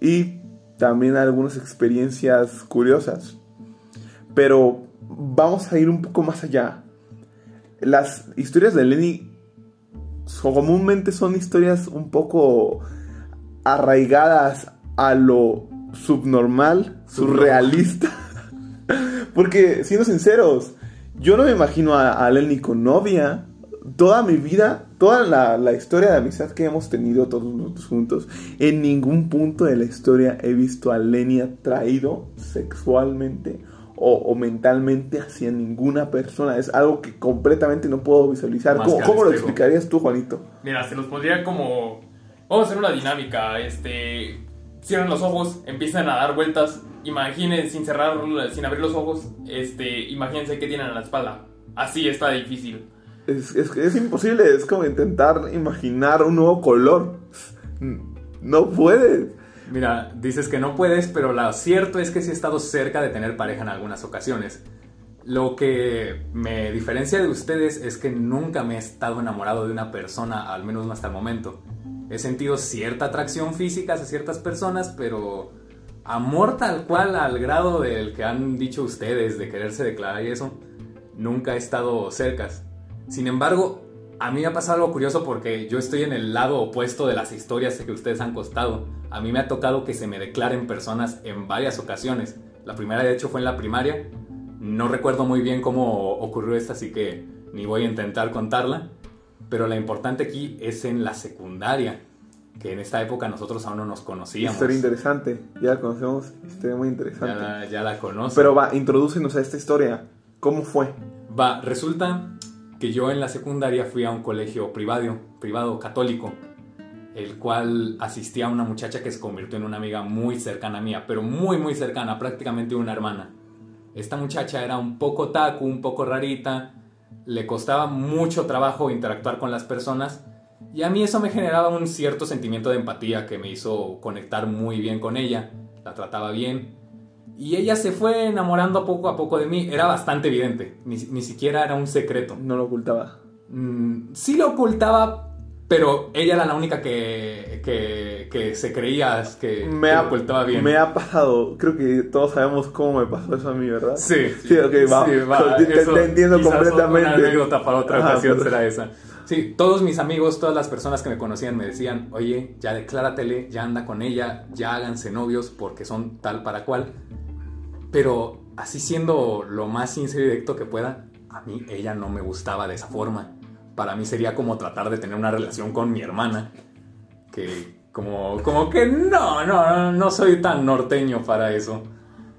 Speaker 1: y también algunas experiencias curiosas. Pero vamos a ir un poco más allá. Las historias de Lenny comúnmente son historias un poco arraigadas a lo subnormal, surrealista. Porque, siendo sinceros, yo no me imagino a, Lenny con novia. Toda mi vida, toda la, la, historia de amistad que hemos tenido todos nosotros juntos, en ningún punto de la historia he visto a Lenny atraído sexualmente o, mentalmente hacia ninguna persona. Es algo que completamente no puedo visualizar. ¿Cómo, lo explicarías tú, Juanito?
Speaker 3: Mira, se los pondría como... Vamos a hacer una dinámica. Este, cierran los ojos, empiezan a dar vueltas. Imaginen, sin cerrar, sin abrir los ojos, este, imagínense qué tienen en la espalda. Así está difícil.
Speaker 1: Es, es, es imposible, es como intentar imaginar un nuevo color. No puedes.
Speaker 2: Mira, dices que no puedes, pero lo cierto es que sí he estado cerca de tener pareja en algunas ocasiones. Lo que me diferencia de ustedes es que nunca me he estado enamorado de una persona, al menos no hasta el momento. He sentido cierta atracción física hacia ciertas personas, pero amor tal cual al grado del que han dicho ustedes de quererse declarar y eso, nunca he estado cerca. Sin embargo, a mí me ha pasado algo curioso porque yo estoy en el lado opuesto de las historias que ustedes han costado. A mí me ha tocado que se me declaren personas en varias ocasiones. La primera de hecho fue en la primaria. No recuerdo muy bien cómo ocurrió esta, así que ni voy a intentar contarla. Pero la importante aquí es en la secundaria, que en esta época nosotros aún no nos conocíamos.
Speaker 1: Historia interesante, ya la conocemos, historia muy interesante.
Speaker 2: Ya la, ya la conozco.
Speaker 1: Pero va, introdúcenos a esta historia. ¿Cómo fue?
Speaker 2: Va, resulta que yo en la secundaria fui a un colegio privado, privado católico, el cual asistía a una muchacha que se convirtió en una amiga muy cercana a mía, pero muy muy cercana, prácticamente una hermana. Esta muchacha era un poco taco, un poco rarita, le costaba mucho trabajo interactuar con las personas y a mí eso me generaba un cierto sentimiento de empatía que me hizo conectar muy bien con ella, la trataba bien y ella se fue enamorando poco a poco de mí. Era bastante evidente. Ni, siquiera era un secreto.
Speaker 1: No lo ocultaba.
Speaker 2: Mm, sí lo ocultaba, pero ella era la única que, que, se creía que,
Speaker 1: me
Speaker 2: ha, ocultaba bien.
Speaker 1: Me ha pasado. Creo que todos sabemos cómo me pasó eso a mí, ¿verdad?
Speaker 2: Sí.
Speaker 1: Sí, ok, va. te, entiendo completamente.
Speaker 2: Una anécdota para otra ocasión será esa. Sí, todos mis amigos, todas las personas que me conocían me decían, oye, ya decláratele, ya anda con ella, ya háganse novios porque son tal para cual. Pero así siendo lo más sincero y directo que pueda, a mí ella no me gustaba de esa forma. Para mí sería como tratar de tener una relación con mi hermana. Que como, como que no, no, no soy tan norteño para eso.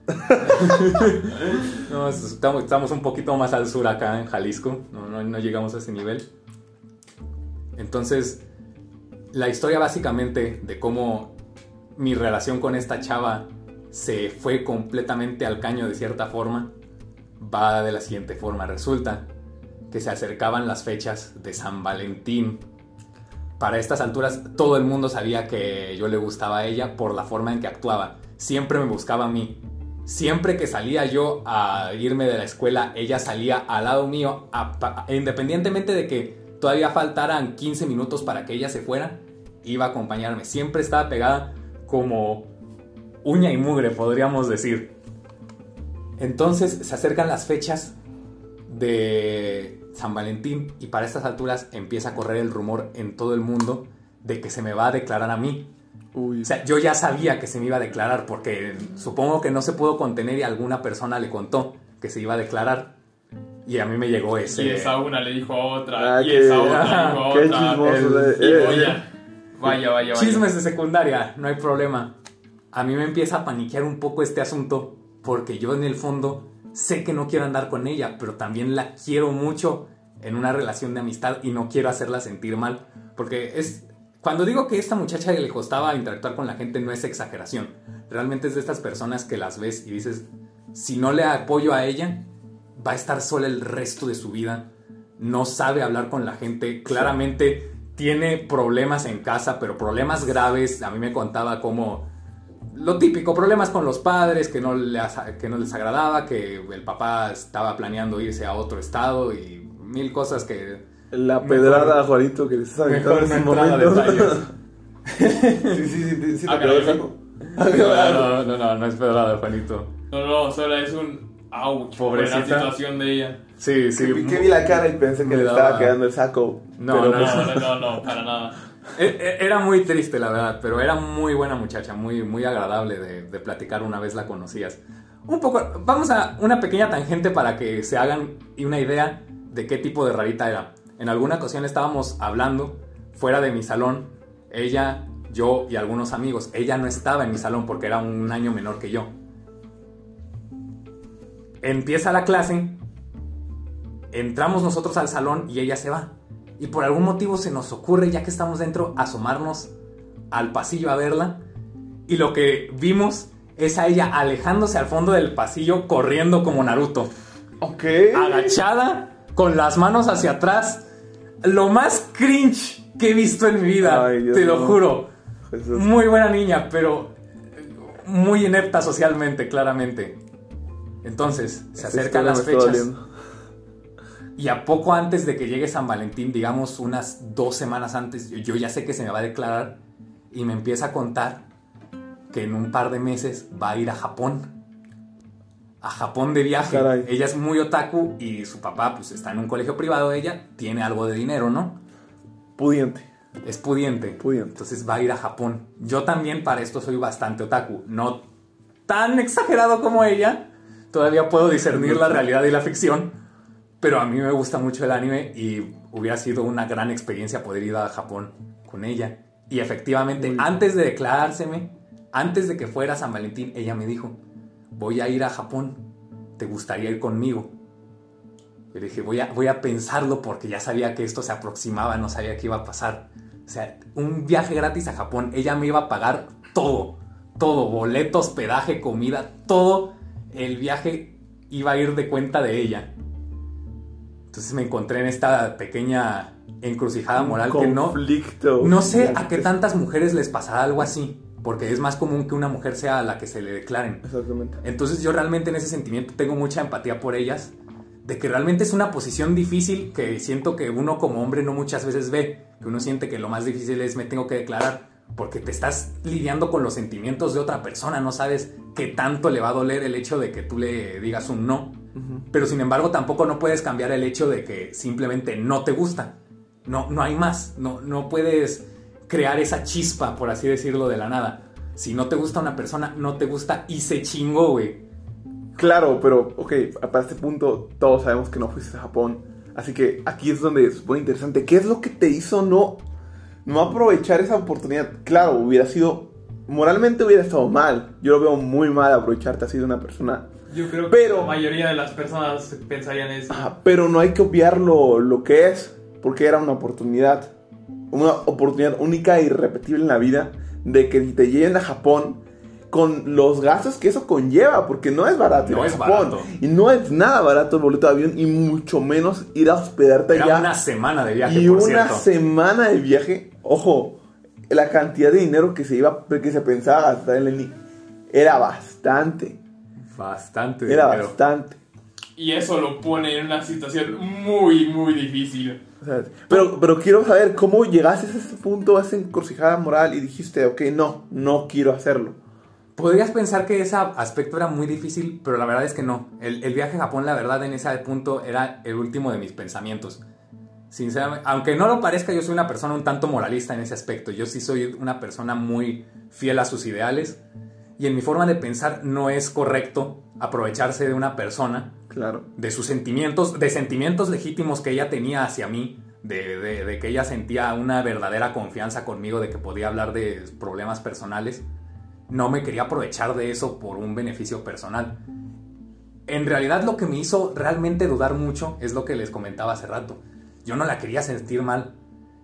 Speaker 2: no, estamos, un poquito más al sur acá en Jalisco, no, no llegamos a ese nivel. Entonces, la historia básicamente de cómo mi relación con esta chava se fue completamente al caño de cierta forma, va de la siguiente forma. Resulta que se acercaban las fechas de San Valentín. Para estas alturas todo el mundo sabía que yo le gustaba a ella por la forma en que actuaba. Siempre me buscaba a mí. Siempre que salía yo a irme de la escuela, ella salía al lado mío, independientemente de que todavía faltaran 15 minutos para que ella se fuera, iba a acompañarme. Siempre estaba pegada como uña y mugre, podríamos decir. Entonces se acercan las fechas de San Valentín y para estas alturas empieza a correr el rumor en todo el mundo de que se me va a declarar a mí. O sea, yo ya sabía que se me iba a declarar porque supongo que no se pudo contener y alguna persona le contó que se iba a declarar. Y a mí me llegó ese.
Speaker 3: Y esa una le dijo a otra. Ah, y esa otra le dijo a otra. Qué chismoso. vaya, vaya, vaya.
Speaker 2: Chismes de secundaria, no hay problema a mí me empieza a paniquear un poco este asunto porque yo en el fondo sé que no quiero andar con ella, pero también la quiero mucho en una relación de amistad y no quiero hacerla sentir mal, porque es cuando digo que esta muchacha le costaba interactuar con la gente no es exageración, realmente es de estas personas que las ves y dices, si no le apoyo a ella, va a estar sola el resto de su vida, no sabe hablar con la gente, claramente tiene problemas en casa, pero problemas graves, a mí me contaba cómo lo típico, problemas con los padres, que no, les, que no les agradaba, que el papá estaba planeando irse a otro estado y mil cosas que...
Speaker 1: La pedrada a Juanito que le estás aventando en ese momento. sí, sí, sí, sí,
Speaker 3: Ah,
Speaker 1: saco.
Speaker 2: No, no, no, no es pedrada, Juanito.
Speaker 3: No, no, solo es un ouch por la
Speaker 2: Pobrecita.
Speaker 3: situación de ella.
Speaker 2: Sí, sí.
Speaker 1: Que, que vi la cara y pensé que le estaba quedando el saco.
Speaker 2: No,
Speaker 1: pero
Speaker 2: no,
Speaker 1: pues-
Speaker 3: No, no, no, no, para nada.
Speaker 2: E- e- Era muy triste, la verdad, pero era muy buena muchacha, muy, muy agradable de, de platicar una vez la conocías. Un poco, vamos a una pequeña tangente para que se hagan una idea de qué tipo de rarita era. En alguna ocasión estábamos hablando fuera de mi salón, ella, yo y algunos amigos. Ella no estaba en mi salón porque era un año menor que yo. Empieza la clase, entramos nosotros al salón y ella se va. Y por algún motivo se nos ocurre, ya que estamos dentro, asomarnos al pasillo a verla. Y lo que vimos es a ella alejándose al fondo del pasillo, corriendo como Naruto.
Speaker 1: Ok.
Speaker 2: Agachada, con las manos hacia atrás. Lo más cringe que he visto en mi vida,
Speaker 1: Ay,
Speaker 2: te lo juro. Muy buena niña, pero muy inepta socialmente, claramente. Entonces, se acercan las fechas. Y a poco antes de que llegue San Valentín, digamos unas dos semanas antes, yo- ya sé que se me va a declarar y me empieza a contar que en un par de meses va a ir a Japón. A Japón de viaje.
Speaker 1: Caray.
Speaker 2: Ella es muy otaku y su papá pues está en un colegio privado, ella tiene algo de dinero, ¿no?
Speaker 1: Pudiente.
Speaker 2: Es pudiente.
Speaker 1: Pudiente.
Speaker 2: Entonces va a ir a Japón. Yo también para esto soy bastante otaku. No tan exagerado como ella. Todavía puedo discernir la realidad y la ficción. Pero a mí me gusta mucho el anime y hubiera sido una gran experiencia poder ir a Japón con ella. Y efectivamente,
Speaker 1: Muy
Speaker 2: antes de declarárseme, antes de que fuera San Valentín, ella me dijo, voy a ir a Japón. ¿Te gustaría ir conmigo? Yo le dije, voy a, voy a pensarlo porque ya sabía que esto se aproximaba, no sabía qué iba a pasar. O sea, un viaje gratis a Japón, ella me iba a pagar todo, todo, boleto, hospedaje, comida, todo. El viaje iba a ir de cuenta de ella. Entonces me encontré en esta pequeña encrucijada moral que no,
Speaker 1: Conflicto.
Speaker 2: no sé a qué tantas mujeres les pasará algo así, porque es más común que una mujer sea a la que se le declaren.
Speaker 1: Exactamente.
Speaker 2: Entonces yo realmente en ese sentimiento tengo mucha empatía por ellas, de que realmente es una posición difícil que siento que uno como hombre no muchas veces ve, que uno siente que lo más difícil es me tengo que declarar, porque te estás lidiando con los sentimientos de otra persona, no sabes qué tanto le va a doler el hecho de que tú le digas un no,
Speaker 1: Ujú.
Speaker 2: pero sin embargo tampoco no puedes cambiar el hecho de que simplemente no te gusta, no, no hay más, no, no puedes crear esa chispa, por así decirlo, de la nada. Si no te gusta una persona, no te gusta y se chingó, güey.
Speaker 1: Claro, pero, ok, para este punto todos sabemos que no fuiste a Japón. Así que aquí es donde se pone interesante. ¿Qué es lo que te hizo no, no aprovechar esa oportunidad? Claro, hubiera sido, moralmente hubiera estado mal. Yo lo veo muy mal aprovecharte así de una persona.
Speaker 3: Yo creo que
Speaker 1: Pero-
Speaker 3: la mayoría de las personas pensarían eso.
Speaker 1: Ajá, pero no hay que obviar lo, lo que es, porque era una oportunidad. Una oportunidad única e irrepetible en la vida de que te lleven a Japón con los gastos que eso conlleva, porque no es barato ir
Speaker 2: No
Speaker 1: a
Speaker 2: es
Speaker 1: Japón.
Speaker 2: barato.
Speaker 1: Y no es nada barato el boleto de avión y mucho menos ir a hospedarte
Speaker 2: Era
Speaker 1: allá.
Speaker 2: una semana de viaje,
Speaker 1: y
Speaker 2: por
Speaker 1: una
Speaker 2: cierto.
Speaker 1: semana de viaje. Ojo, la cantidad de dinero que se iba, que se pensaba gastar en Lenny era bastante.
Speaker 2: Bastante
Speaker 1: Era
Speaker 2: dinero.
Speaker 1: bastante.
Speaker 3: Y eso lo pone en una situación muy, muy difícil.
Speaker 1: O sea, Pero, pero quiero saber cómo llegaste a ese punto, a esa encrucijada moral y dijiste, ok, no, no quiero hacerlo.
Speaker 2: Podrías pensar que ese aspecto era muy difícil, pero la verdad es que no. El, el viaje a Japón, la verdad, en ese punto era el último de mis pensamientos. Sinceramente, aunque no lo parezca, yo soy una persona un tanto moralista en ese aspecto. Yo sí soy una persona muy fiel a sus ideales. Y en mi forma de pensar no es correcto aprovecharse de una persona
Speaker 1: Claro.
Speaker 2: de sus sentimientos, de sentimientos legítimos que ella tenía hacia mí, de, de- de que ella sentía una verdadera confianza conmigo, de que podía hablar de problemas personales, no me quería aprovechar de eso por un beneficio personal. En realidad lo que me hizo realmente dudar mucho es lo que les comentaba hace rato. Yo no la quería sentir mal.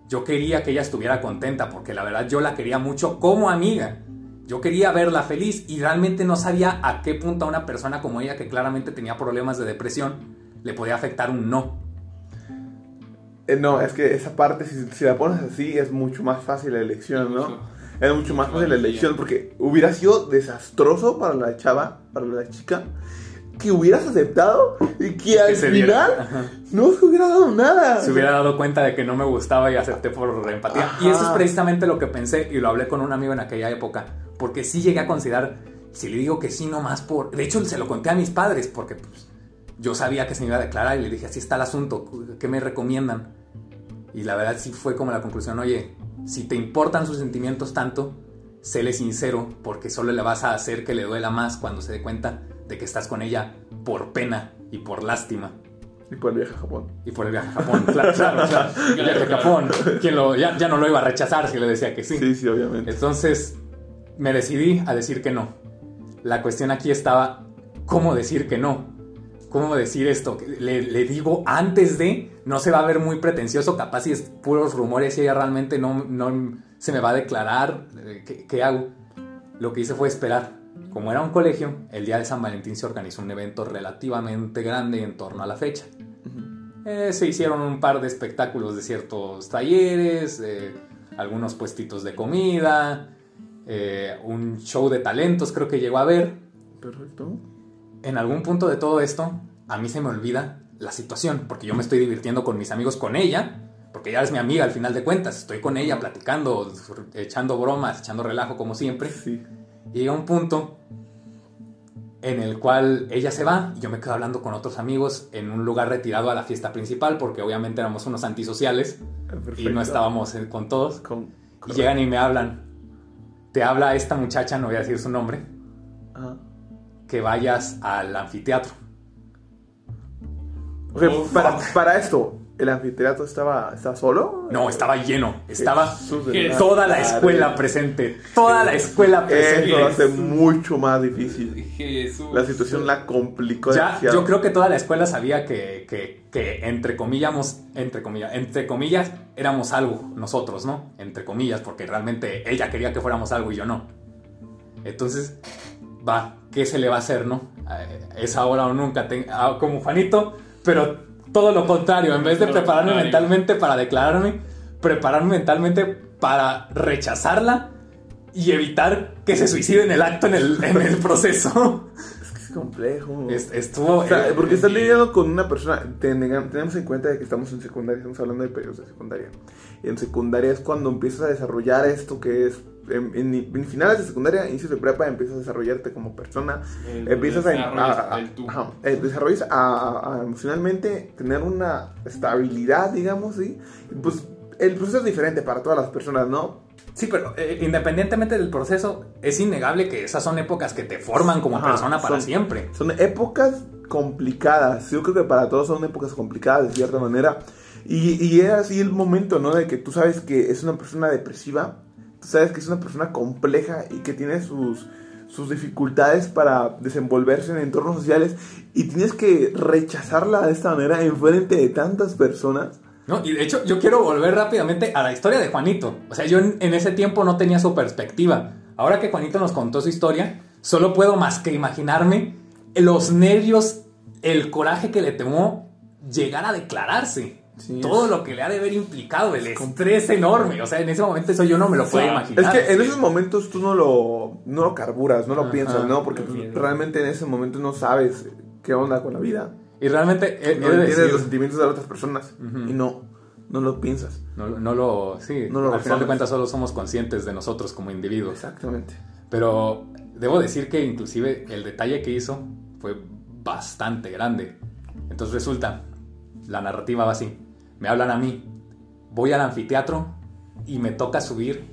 Speaker 2: Yo quería que ella estuviera contenta porque la verdad yo la quería mucho como amiga. Yo quería verla feliz y realmente no sabía a qué punto a una persona como ella que claramente tenía problemas de depresión le podía afectar un no.
Speaker 1: Eh, no, es que esa parte, si, si la pones así, es mucho más fácil la elección, ¿no? Es mucho más fácil la elección porque hubiera sido desastroso para la chava, para la chica, que hubieras aceptado y que al final no se hubiera dado nada.
Speaker 2: Se hubiera dado cuenta de que no me gustaba y acepté por empatía. Y eso es precisamente lo que pensé y lo hablé con un amigo en aquella época. Porque sí llegué a considerar, si le digo que sí, no más por... De hecho, se lo conté a mis padres porque pues, yo sabía que se me iba a declarar y le dije, así está el asunto, ¿qué me recomiendan? Y la verdad sí fue como la conclusión, oye, si te importan sus sentimientos tanto, séle sincero porque solo le vas a hacer que le duela más cuando se dé cuenta de que estás con ella por pena y por lástima.
Speaker 1: Y por el viaje a Japón.
Speaker 2: Y por el viaje a Japón, claro, claro, claro. El viaje a Japón. Quien lo, ya, ya, no lo iba a rechazar si le decía que sí.
Speaker 1: Sí, sí, obviamente.
Speaker 2: Entonces, me decidí a decir que no. La cuestión aquí estaba, ¿cómo decir que no? ¿Cómo decir esto? Le, le, digo antes de, no se va a ver muy pretencioso, capaz si es puros rumores y ella realmente no, no se me va a declarar, eh, ¿qué, ¿qué hago? Lo que hice fue esperar como era un colegio, el día de San Valentín se organizó un evento relativamente grande en torno a la fecha. Eh, se hicieron un par de espectáculos de ciertos talleres, eh, algunos puestitos de comida, eh, un show de talentos creo que llegó a ver.
Speaker 1: Perfecto.
Speaker 2: En algún punto de todo esto, a mí se me olvida la situación, porque yo me estoy divirtiendo con mis amigos, con ella, porque ella es mi amiga al final de cuentas, estoy con ella platicando, echando bromas, echando relajo como siempre.
Speaker 1: Sí.
Speaker 2: Y llega un punto en el cual ella se va y yo me quedo hablando con otros amigos en un lugar retirado a la fiesta principal porque obviamente éramos unos antisociales y no estábamos con todos. y llegan y me hablan. Te habla esta muchacha, no voy a decir su nombre, que vayas al anfiteatro.
Speaker 1: para, para esto, ¿El anfiteatro estaba, estaba solo?
Speaker 2: No, estaba lleno. Estaba toda la escuela presente. Toda la escuela presente.
Speaker 1: Eso lo hace mucho más difícil. Jesús. La situación la complicó
Speaker 2: ya, Yo creo que toda la escuela sabía que, que, que, entre comillas, entre comillas, entre comillas, éramos algo nosotros, ¿no? Entre comillas, porque realmente ella quería que fuéramos algo y yo no. Entonces, va, ¿qué se le va a hacer, no? Eh, es ahora o nunca. Ah, como Juanito, pero todo lo contrario, en vez de prepararme mentalmente para declararme, prepararme mentalmente para rechazarla y evitar que se suicide en el acto, en el, en el proceso.
Speaker 1: Es que es complejo.
Speaker 2: estuvo...
Speaker 1: porque estás lidiando con una persona, tenemos en cuenta de que estamos en secundaria, estamos hablando de periodos de secundaria. Y en secundaria es cuando empiezas a desarrollar esto que es en, finales de secundaria, inicios de prepa, empiezas a desarrollarte como persona, empiezas a, a, eh, desarrollas a, emocionalmente tener una estabilidad, digamos, ¿sí? Pues el proceso es diferente para todas las personas, ¿no?
Speaker 2: Sí, pero eh, independientemente del proceso, es innegable que esas son épocas que te forman como persona para siempre.
Speaker 1: Son épocas complicadas. Yo creo que para todos son épocas complicadas de cierta manera. Y, y es así el momento, ¿no? De que tú sabes que es una persona depresiva sabes que es una persona compleja y que tiene sus, sus dificultades para desenvolverse en entornos sociales y tienes que rechazarla de esta manera en frente de tantas personas.
Speaker 2: No, y de hecho yo quiero volver rápidamente a la historia de Juanito. O sea, yo en, en ese tiempo no tenía su perspectiva. Ahora que Juanito nos contó su historia, solo puedo más que imaginarme los nervios, el coraje que le tomó llegar a declararse todo lo que le ha de haber implicado, el estrés enorme. O sea, en ese momento eso yo no me lo puedo imaginar.
Speaker 1: Es que en esos momentos tú no lo, no lo carburas, no lo piensas, ¿no? Porque realmente en ese momento no sabes qué onda con la vida.
Speaker 2: Y realmente...
Speaker 1: no entiendes los sentimientos de otras personas. Y no, no lo piensas.
Speaker 2: No, no lo... Sí, al final de cuentas solo somos conscientes de nosotros como individuos.
Speaker 1: Exactamente.
Speaker 2: Pero debo decir que inclusive el detalle que hizo fue bastante grande. Entonces resulta, la narrativa va así me hablan a mí, voy al anfiteatro y me toca subir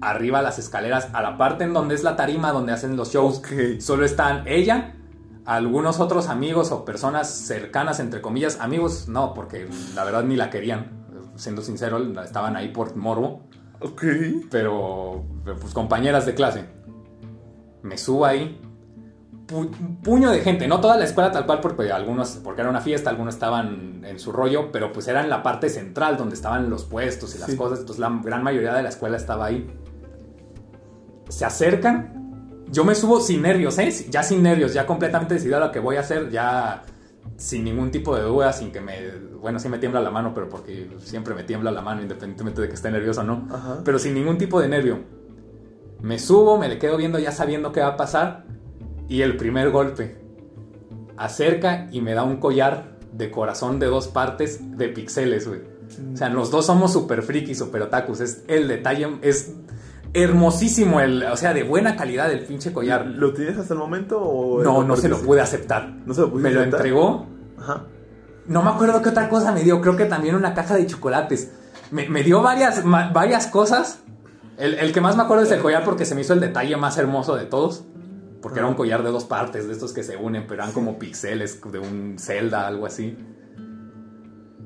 Speaker 2: arriba las escaleras a la parte en donde es la tarima donde hacen los shows. Solo están ella, algunos otros amigos o personas cercanas, entre comillas, amigos, no, porque la verdad ni la querían, siendo sincero, estaban ahí por morbo.
Speaker 1: Ok.
Speaker 2: Pero, pues compañeras de clase. Me subo ahí, puño de gente, no toda la escuela tal cual, porque algunos, porque era una fiesta, algunos estaban en su rollo, pero pues era en la parte central donde estaban los puestos y las cosas, entonces la gran mayoría de la escuela estaba ahí. Se acercan, yo me subo sin nervios, ¿eh? Ya sin nervios, ya completamente decidido a lo que voy a hacer, ya sin ningún tipo de duda, sin que me, bueno, sí me tiembla la mano, pero porque siempre me tiembla la mano independientemente de que esté nervioso o no, pero sin ningún tipo de nervio. Me subo, me le quedo viendo ya sabiendo qué va a pasar y el primer golpe. acerca y me da un collar de corazón de dos partes de pixeles, güey. O sea, los dos somos super frikis, super otakus. Es el detalle, es hermosísimo, el, o sea, de buena calidad el pinche collar.
Speaker 1: ¿Lo tienes hasta el momento o.?
Speaker 2: No, no se lo pude aceptar.
Speaker 1: ¿No se lo
Speaker 2: Me lo entregó. Ajá. No me acuerdo qué otra cosa me dio. Creo que también una caja de chocolates. Me, dio varias, varias cosas. El, el, que más me acuerdo es el collar porque se me hizo el detalle más hermoso de todos. Porque era un collar de dos partes, de estos que se unen, pero eran como pixeles de un Zelda, algo así.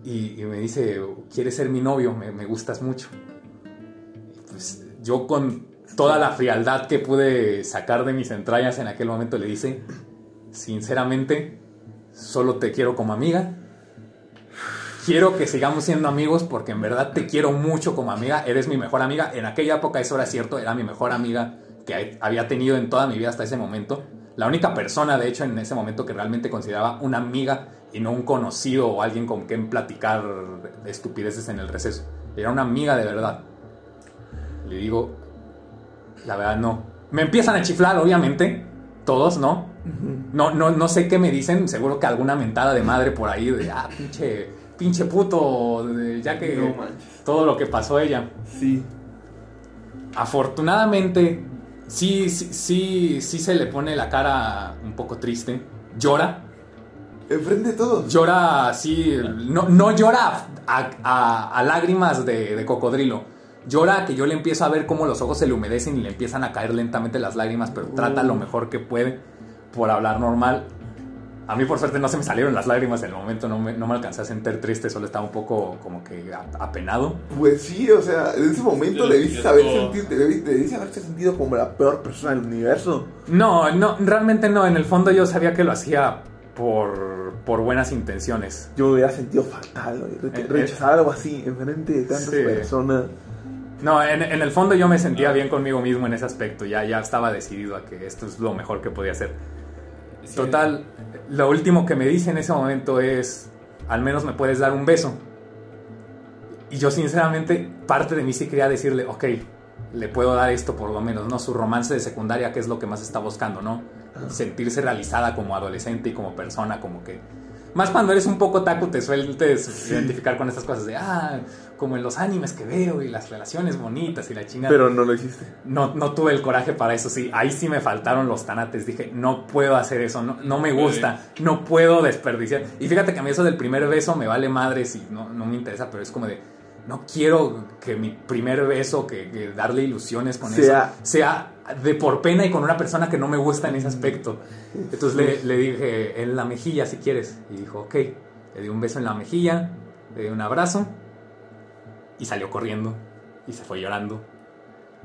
Speaker 2: Y, me dice, ¿quieres ser mi novio? Me, gustas mucho. pues yo con toda la frialdad que pude sacar de mis entrañas en aquel momento le dice, sinceramente, solo te quiero como amiga. Quiero que sigamos siendo amigos porque en verdad te quiero mucho como amiga. Eres mi mejor amiga. En aquella época eso era cierto, era mi mejor amiga que había tenido en toda mi vida hasta ese momento. La única persona, de hecho, en ese momento que realmente consideraba una amiga y no un conocido o alguien con quien platicar estupideces en el receso. Era una amiga de verdad. Le digo, la verdad no. Me empiezan a chiflar, obviamente, todos, ¿no? No, no, no sé qué me dicen, seguro que alguna mentada de madre por ahí de, ah, pinche, pinche puto, ya que todo lo que pasó ella.
Speaker 1: Sí.
Speaker 2: Afortunadamente, sí, sí, sí, sí se le pone la cara un poco triste. Llora.
Speaker 1: Enfrente de todos.
Speaker 2: Llora así. No, no llora a, lágrimas de, cocodrilo. Llora que yo le empiezo a ver cómo los ojos se le humedecen y le empiezan a caer lentamente las lágrimas, pero trata lo mejor que puede por hablar normal. A mí por suerte no se me salieron las lágrimas en el momento, no me, no me alcancé a sentir triste, solo estaba un poco como que apenado.
Speaker 1: Pues sí, o sea, en ese momento le dices haber sentido, haberte sentido como la peor persona del universo.
Speaker 2: No, no, realmente no, en el fondo yo sabía que lo hacía por, por buenas intenciones.
Speaker 1: Yo me hubiera sentido fatal, eh, eh, rechazar algo así en frente de tantas personas.
Speaker 2: No, en, en, el fondo yo me sentía bien conmigo mismo en ese aspecto, ya, ya estaba decidido a que esto es lo mejor que podía hacer. Total, lo último que me dice en ese momento es, al menos me puedes dar un beso. Y yo sinceramente, parte de mí sí quería decirle, ok, le puedo dar esto por lo menos, ¿no? Su romance de secundaria, que es lo que más está buscando, ¿no? Sentirse realizada como adolescente y como persona, como que más cuando eres un poco taco te sueltes identificar con estas cosas de, ah, como en los animes que veo y las relaciones bonitas y la chingada.
Speaker 1: Pero no lo hiciste.
Speaker 2: No, no tuve el coraje para eso, sí. Ahí sí me faltaron los tanates. Dije, no puedo hacer eso, no, no me gusta, no puedo desperdiciar. Y fíjate que a mí eso del primer beso me vale madre si no, no me interesa, pero es como de, no quiero que mi primer beso, que, darle ilusiones con eso, sea de por pena y con una persona que no me gusta en ese aspecto. Entonces le, dije, en la mejilla si quieres. Y dijo, ok. Le di un beso en la mejilla, le di un abrazo y salió corriendo y se fue llorando.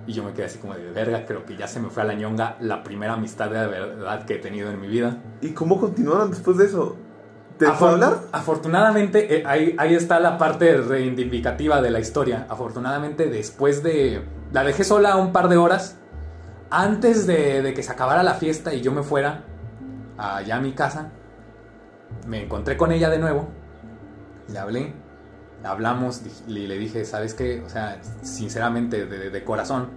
Speaker 2: Y yo me quedé así como de verga, creo que ya se me fue a la ñonga la primera amistad de verdad que he tenido en mi vida.
Speaker 1: ¿Y cómo continuaron después de eso? ¿Te hablar?
Speaker 2: Afortunadamente, eh, ahí, ahí está la parte reivindicativa de la historia. Afortunadamente, después de... La dejé sola un par de horas antes de, que se acabara la fiesta y yo me fuera allá a mi casa, me encontré con ella de nuevo, le hablé, hablamos y le dije, ¿sabes qué? O sea, sinceramente, de, corazón,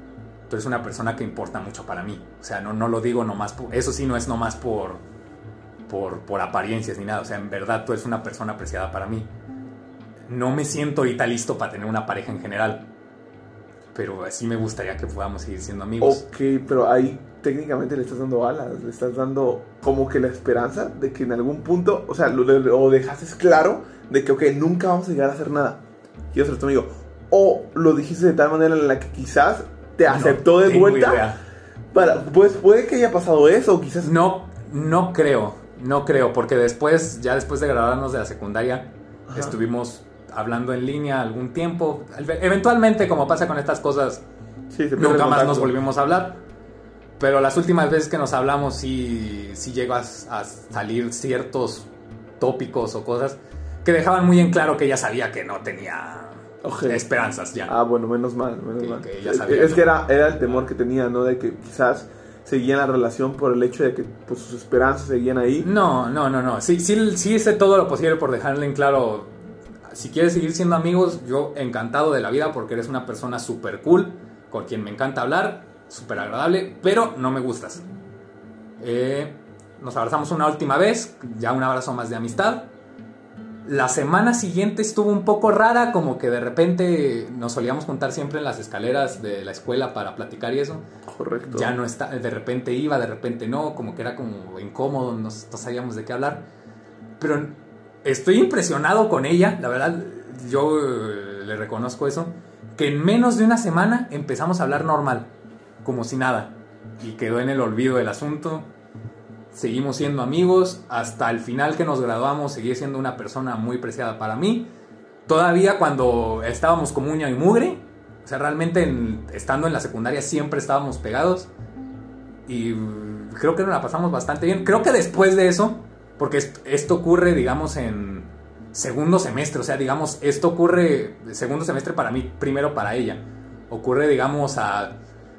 Speaker 2: tú eres una persona que importa mucho para mí. O sea, no, no lo digo nomás, por, eso sí no es nomás por, por, por apariencias ni nada. O sea, en verdad tú eres una persona apreciada para mí. No me siento ahorita listo para tener una pareja en general pero así me gustaría que podamos seguir siendo amigos.
Speaker 1: Ok, pero ahí técnicamente le estás dando alas, le estás dando como que la esperanza de que en algún punto, o sea, lo, lo dejaste claro de que, ok, nunca vamos a llegar a hacer nada. Quiero ser tu amigo. O lo dijiste de tal manera en la que quizás te aceptó de vuelta. Para, pues puede que haya pasado eso, quizás.
Speaker 2: No, no creo, no creo, porque después, ya después de graduarnos de la secundaria, estuvimos hablando en línea algún tiempo. Eventualmente, como pasa con estas cosas, nunca más nos volvimos a hablar. Pero las últimas veces que nos hablamos sí, sí llegó a, salir ciertos tópicos o cosas que dejaban muy en claro que ella sabía que no tenía esperanzas ya.
Speaker 1: Ah, bueno, menos mal, menos mal. es que era, era el temor que tenía, ¿no? De que quizás seguían la relación por el hecho de que pues, sus esperanzas seguían ahí.
Speaker 2: No, no, no, no. Sí, sí, sí hice todo lo posible por dejarle en claro si quieres seguir siendo amigos, yo encantado de la vida porque eres una persona súper cool, con quien me encanta hablar, súper agradable, pero no me gustas. Eh, nos abrazamos una última vez, ya un abrazo más de amistad. La semana siguiente estuvo un poco rara, como que de repente nos solíamos juntar siempre en las escaleras de la escuela para platicar y eso.
Speaker 1: Correcto.
Speaker 2: Ya no está, de repente iba, de repente no, como que era como incómodo, no, no sabíamos de qué hablar. Pero estoy impresionado con ella, la verdad, yo eh, le reconozco eso, que en menos de una semana empezamos a hablar normal, como si nada, y quedó en el olvido el asunto. Seguimos siendo amigos, hasta el final que nos graduamos seguí siendo una persona muy preciada para mí. Todavía cuando estábamos como uña y mugre, o sea, realmente en- estando en la secundaria siempre estábamos pegados. Y creo que nos la pasamos bastante bien. Creo que después de eso, porque est- esto ocurre, digamos, en segundo semestre. O sea, digamos, esto ocurre segundo semestre para mí, primero para ella. Ocurre, digamos, a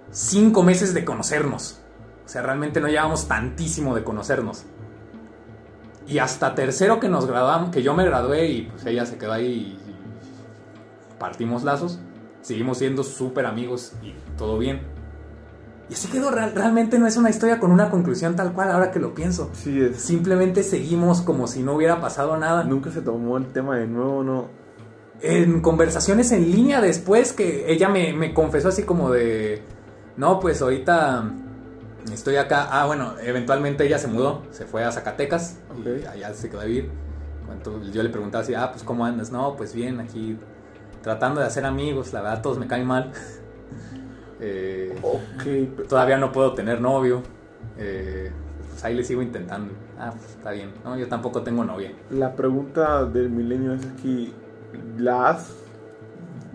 Speaker 2: cinco meses de conocernos. O sea, realmente no llevamos tantísimo de conocernos. Y hasta tercero que nos graduamos, que yo me gradué y pues ella se quedó ahí y partimos lazos. Seguimos siendo súper amigos y todo bien. Y así quedó, real- realmente no es una historia con una conclusión tal cual ahora que lo pienso.
Speaker 1: Sí, es.
Speaker 2: Simplemente seguimos como si no hubiera pasado nada.
Speaker 1: Nunca se tomó el tema de nuevo, no.
Speaker 2: En conversaciones en línea después que ella me, me confesó así como de, no, pues ahorita estoy acá. Ah, bueno, eventualmente ella se mudó, se fue a Zacatecas y allá se quedó a vivir. Cuando yo le preguntaba así, ah, pues ¿cómo andas? No, pues bien, aquí tratando de hacer amigos, la verdad todos me caen mal. Eh, todavía no puedo tener novio. Eh, pues ahí le sigo intentando. Ah, pues está bien. No, yo tampoco tengo novia.
Speaker 1: La pregunta del milenio es aquí, ¿la has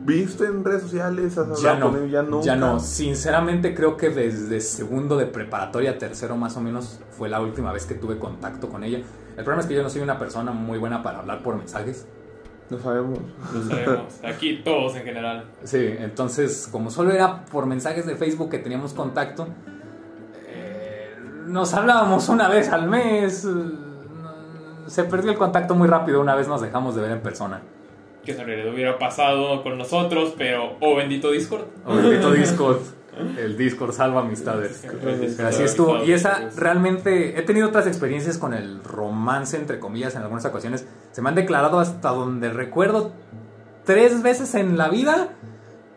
Speaker 1: visto en redes sociales? ¿Has hablado
Speaker 2: Ya no,
Speaker 1: con él? Ya no.
Speaker 2: ya no. Sinceramente creo que desde segundo de preparatoria, tercero más o menos, fue la última vez que tuve contacto con ella. El problema es que yo no soy una persona muy buena para hablar por mensajes.
Speaker 1: No sabemos.
Speaker 3: No sabemos. Aquí todos en general.
Speaker 2: Sí, entonces como solo era por mensajes de Facebook que teníamos contacto, eh, nos hablábamos una vez al mes. se perdió el contacto muy rápido una vez nos dejamos de ver en persona.
Speaker 3: Que en realidad hubiera pasado con nosotros, pero. Oh, bendito Discord.
Speaker 2: O bendito Discord. El Discord salva amistades. Pero así estuvo. Y esa realmente. He tenido otras experiencias con el romance, entre comillas, en algunas ocasiones. Se me han declarado hasta donde recuerdo tres veces en la vida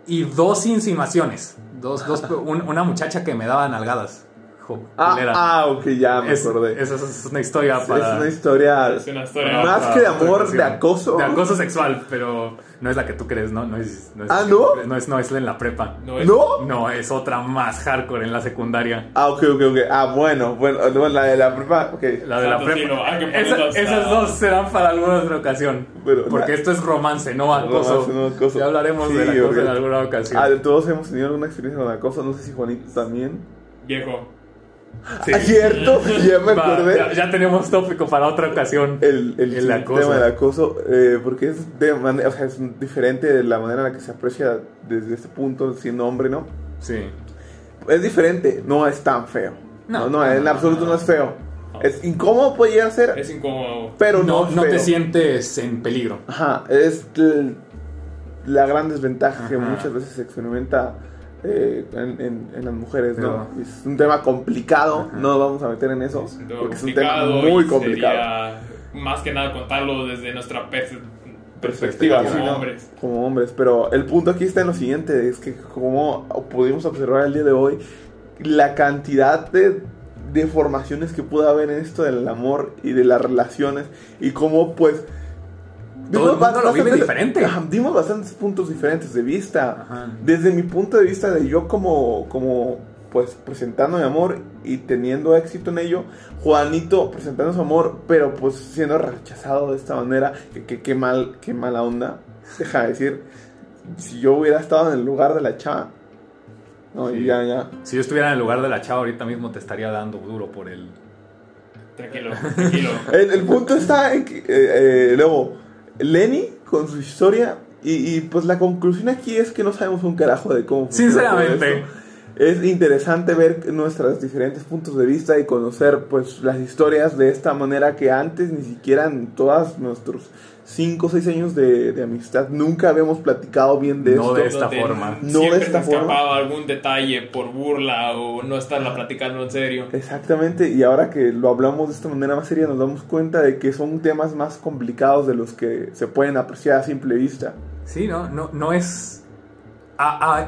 Speaker 2: y dos insinuaciones. Dos, dos, un- una muchacha que me daba nalgadas.
Speaker 1: Ah, ah, ok, ya me
Speaker 2: Es-
Speaker 1: acordé.
Speaker 2: esa es una historia
Speaker 1: Es
Speaker 2: para.
Speaker 1: una historia.
Speaker 3: Es una historia.
Speaker 1: Más
Speaker 2: para-
Speaker 1: que de amor, de acoso.
Speaker 2: De acoso sexual, pero no es la que tú crees, ¿no? No es, no es-
Speaker 1: Ah, ¿no?
Speaker 2: No es, no es en la prepa.
Speaker 3: No es.
Speaker 1: ¿No?
Speaker 2: No, es otra más hardcore en la secundaria.
Speaker 1: Ah, ok, ok, ok. Ah, bueno, bueno, la de la prepa, ok.
Speaker 2: La de la
Speaker 3: Santo cielo,
Speaker 2: prepa. Esa- esas dos serán para alguna otra ocasión.
Speaker 1: Pero-
Speaker 2: porque esto es romance, no acoso.
Speaker 1: Romance, no acoso.
Speaker 2: Ya hablaremos
Speaker 1: Sí,
Speaker 2: de la cosa
Speaker 1: porque-
Speaker 2: en alguna ocasión.
Speaker 1: Ah, todos hemos tenido alguna experiencia con acoso. No sé si Juanito también.
Speaker 3: Viejo.
Speaker 2: Sí.
Speaker 1: Cierto, ya me
Speaker 2: Va,
Speaker 1: acordé.
Speaker 2: ya, ya tenemos tópico para otra ocasión.
Speaker 1: el, el,
Speaker 2: El acoso.
Speaker 1: tema del acoso, eh, porque es, de manera, o sea, es diferente de la manera en la que se aprecia desde este punto, siendo hombre, ¿no?
Speaker 2: Sí.
Speaker 1: Es diferente, no es tan feo.
Speaker 2: No,
Speaker 1: No, no,
Speaker 2: no,
Speaker 1: en absoluto
Speaker 3: no,
Speaker 1: no,
Speaker 3: no.
Speaker 1: es feo. Es incómodo puede llegar a ser,
Speaker 3: Es incómodo.
Speaker 1: pero no,
Speaker 2: No,
Speaker 1: es
Speaker 2: no te sientes en peligro.
Speaker 1: Ajá, es la gran desventaja que muchas veces se experimenta eh, en, en- en las mujeres, ¿no? Es un tema complicado,
Speaker 2: Ajá.
Speaker 1: no nos vamos a meter en eso,
Speaker 3: Es
Speaker 1: porque es un tema muy complicado.
Speaker 3: más que nada contarlo desde nuestra pers-
Speaker 1: Perspectiva,
Speaker 3: perspectiva
Speaker 1: sí,
Speaker 3: como
Speaker 1: ¿no?
Speaker 3: hombres.
Speaker 1: como hombres, pero el punto aquí está en lo siguiente, es que como pudimos observar el día de hoy, la cantidad de deformaciones que pudo haber en esto del amor y de las relaciones y cómo pues...
Speaker 2: Todo el
Speaker 1: dimos
Speaker 2: mundo lo vive diferente.
Speaker 1: Ajá, dimos bastantes puntos diferentes de vista.
Speaker 2: Ajá.
Speaker 1: Desde mi punto de vista de yo como, como pues presentando mi amor y teniendo éxito en ello, Juanito presentando su amor, pero pues siendo rechazado de esta manera, que, mal, qué mala onda, deja de decir, si yo hubiera estado en el lugar de la chava, no,
Speaker 2: Sí.
Speaker 1: ya, ya,
Speaker 2: Si yo estuviera en el lugar de la chava ahorita mismo te estaría dando duro por el...
Speaker 3: Tranquilo, tranquilo.
Speaker 1: El, el punto está en que, eh, eh, luego, Lenny con su historia, y, y, pues la conclusión aquí es que no sabemos un carajo de cómo
Speaker 2: Sinceramente.
Speaker 1: es interesante ver nuestros diferentes puntos de vista y conocer pues las historias de esta manera que antes ni siquiera en todos nuestros 5 o 6 años de, de, amistad nunca habíamos platicado bien de
Speaker 2: no
Speaker 1: esto.
Speaker 2: de esta forma.
Speaker 1: No de esta
Speaker 3: se forma. algún detalle por burla o no estarla platicando en serio.
Speaker 1: Exactamente, y ahora que lo hablamos de esta manera más seria nos damos cuenta de que son temas más complicados de los que se pueden apreciar a simple vista.
Speaker 2: Sí, no, no, no es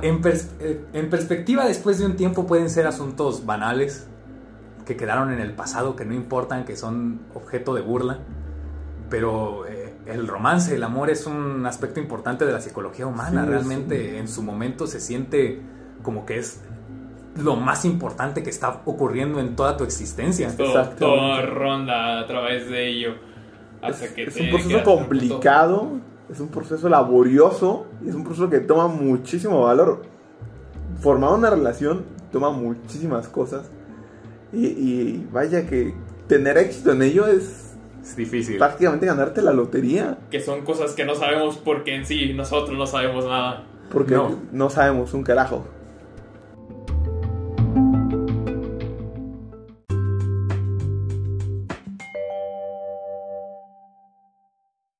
Speaker 2: en, eh, en, perspectiva, después de un tiempo pueden ser asuntos banales que quedaron en el pasado, que no importan, que son objeto de burla. Pero eh, el romance, el amor es un aspecto importante de la psicología humana. Realmente en su momento se siente como que es lo más importante que está ocurriendo en toda tu existencia.
Speaker 3: Todo, ronda a través de ello.
Speaker 1: Hasta que es un proceso complicado es un proceso laborioso y es un proceso que toma muchísimo valor. Formar una relación toma muchísimas cosas y, vaya que tener éxito en ello es,
Speaker 2: difícil.
Speaker 1: Prácticamente ganarte la lotería.
Speaker 3: Que son cosas que no sabemos porque en sí nosotros no sabemos nada.
Speaker 1: Porque no, no sabemos un carajo.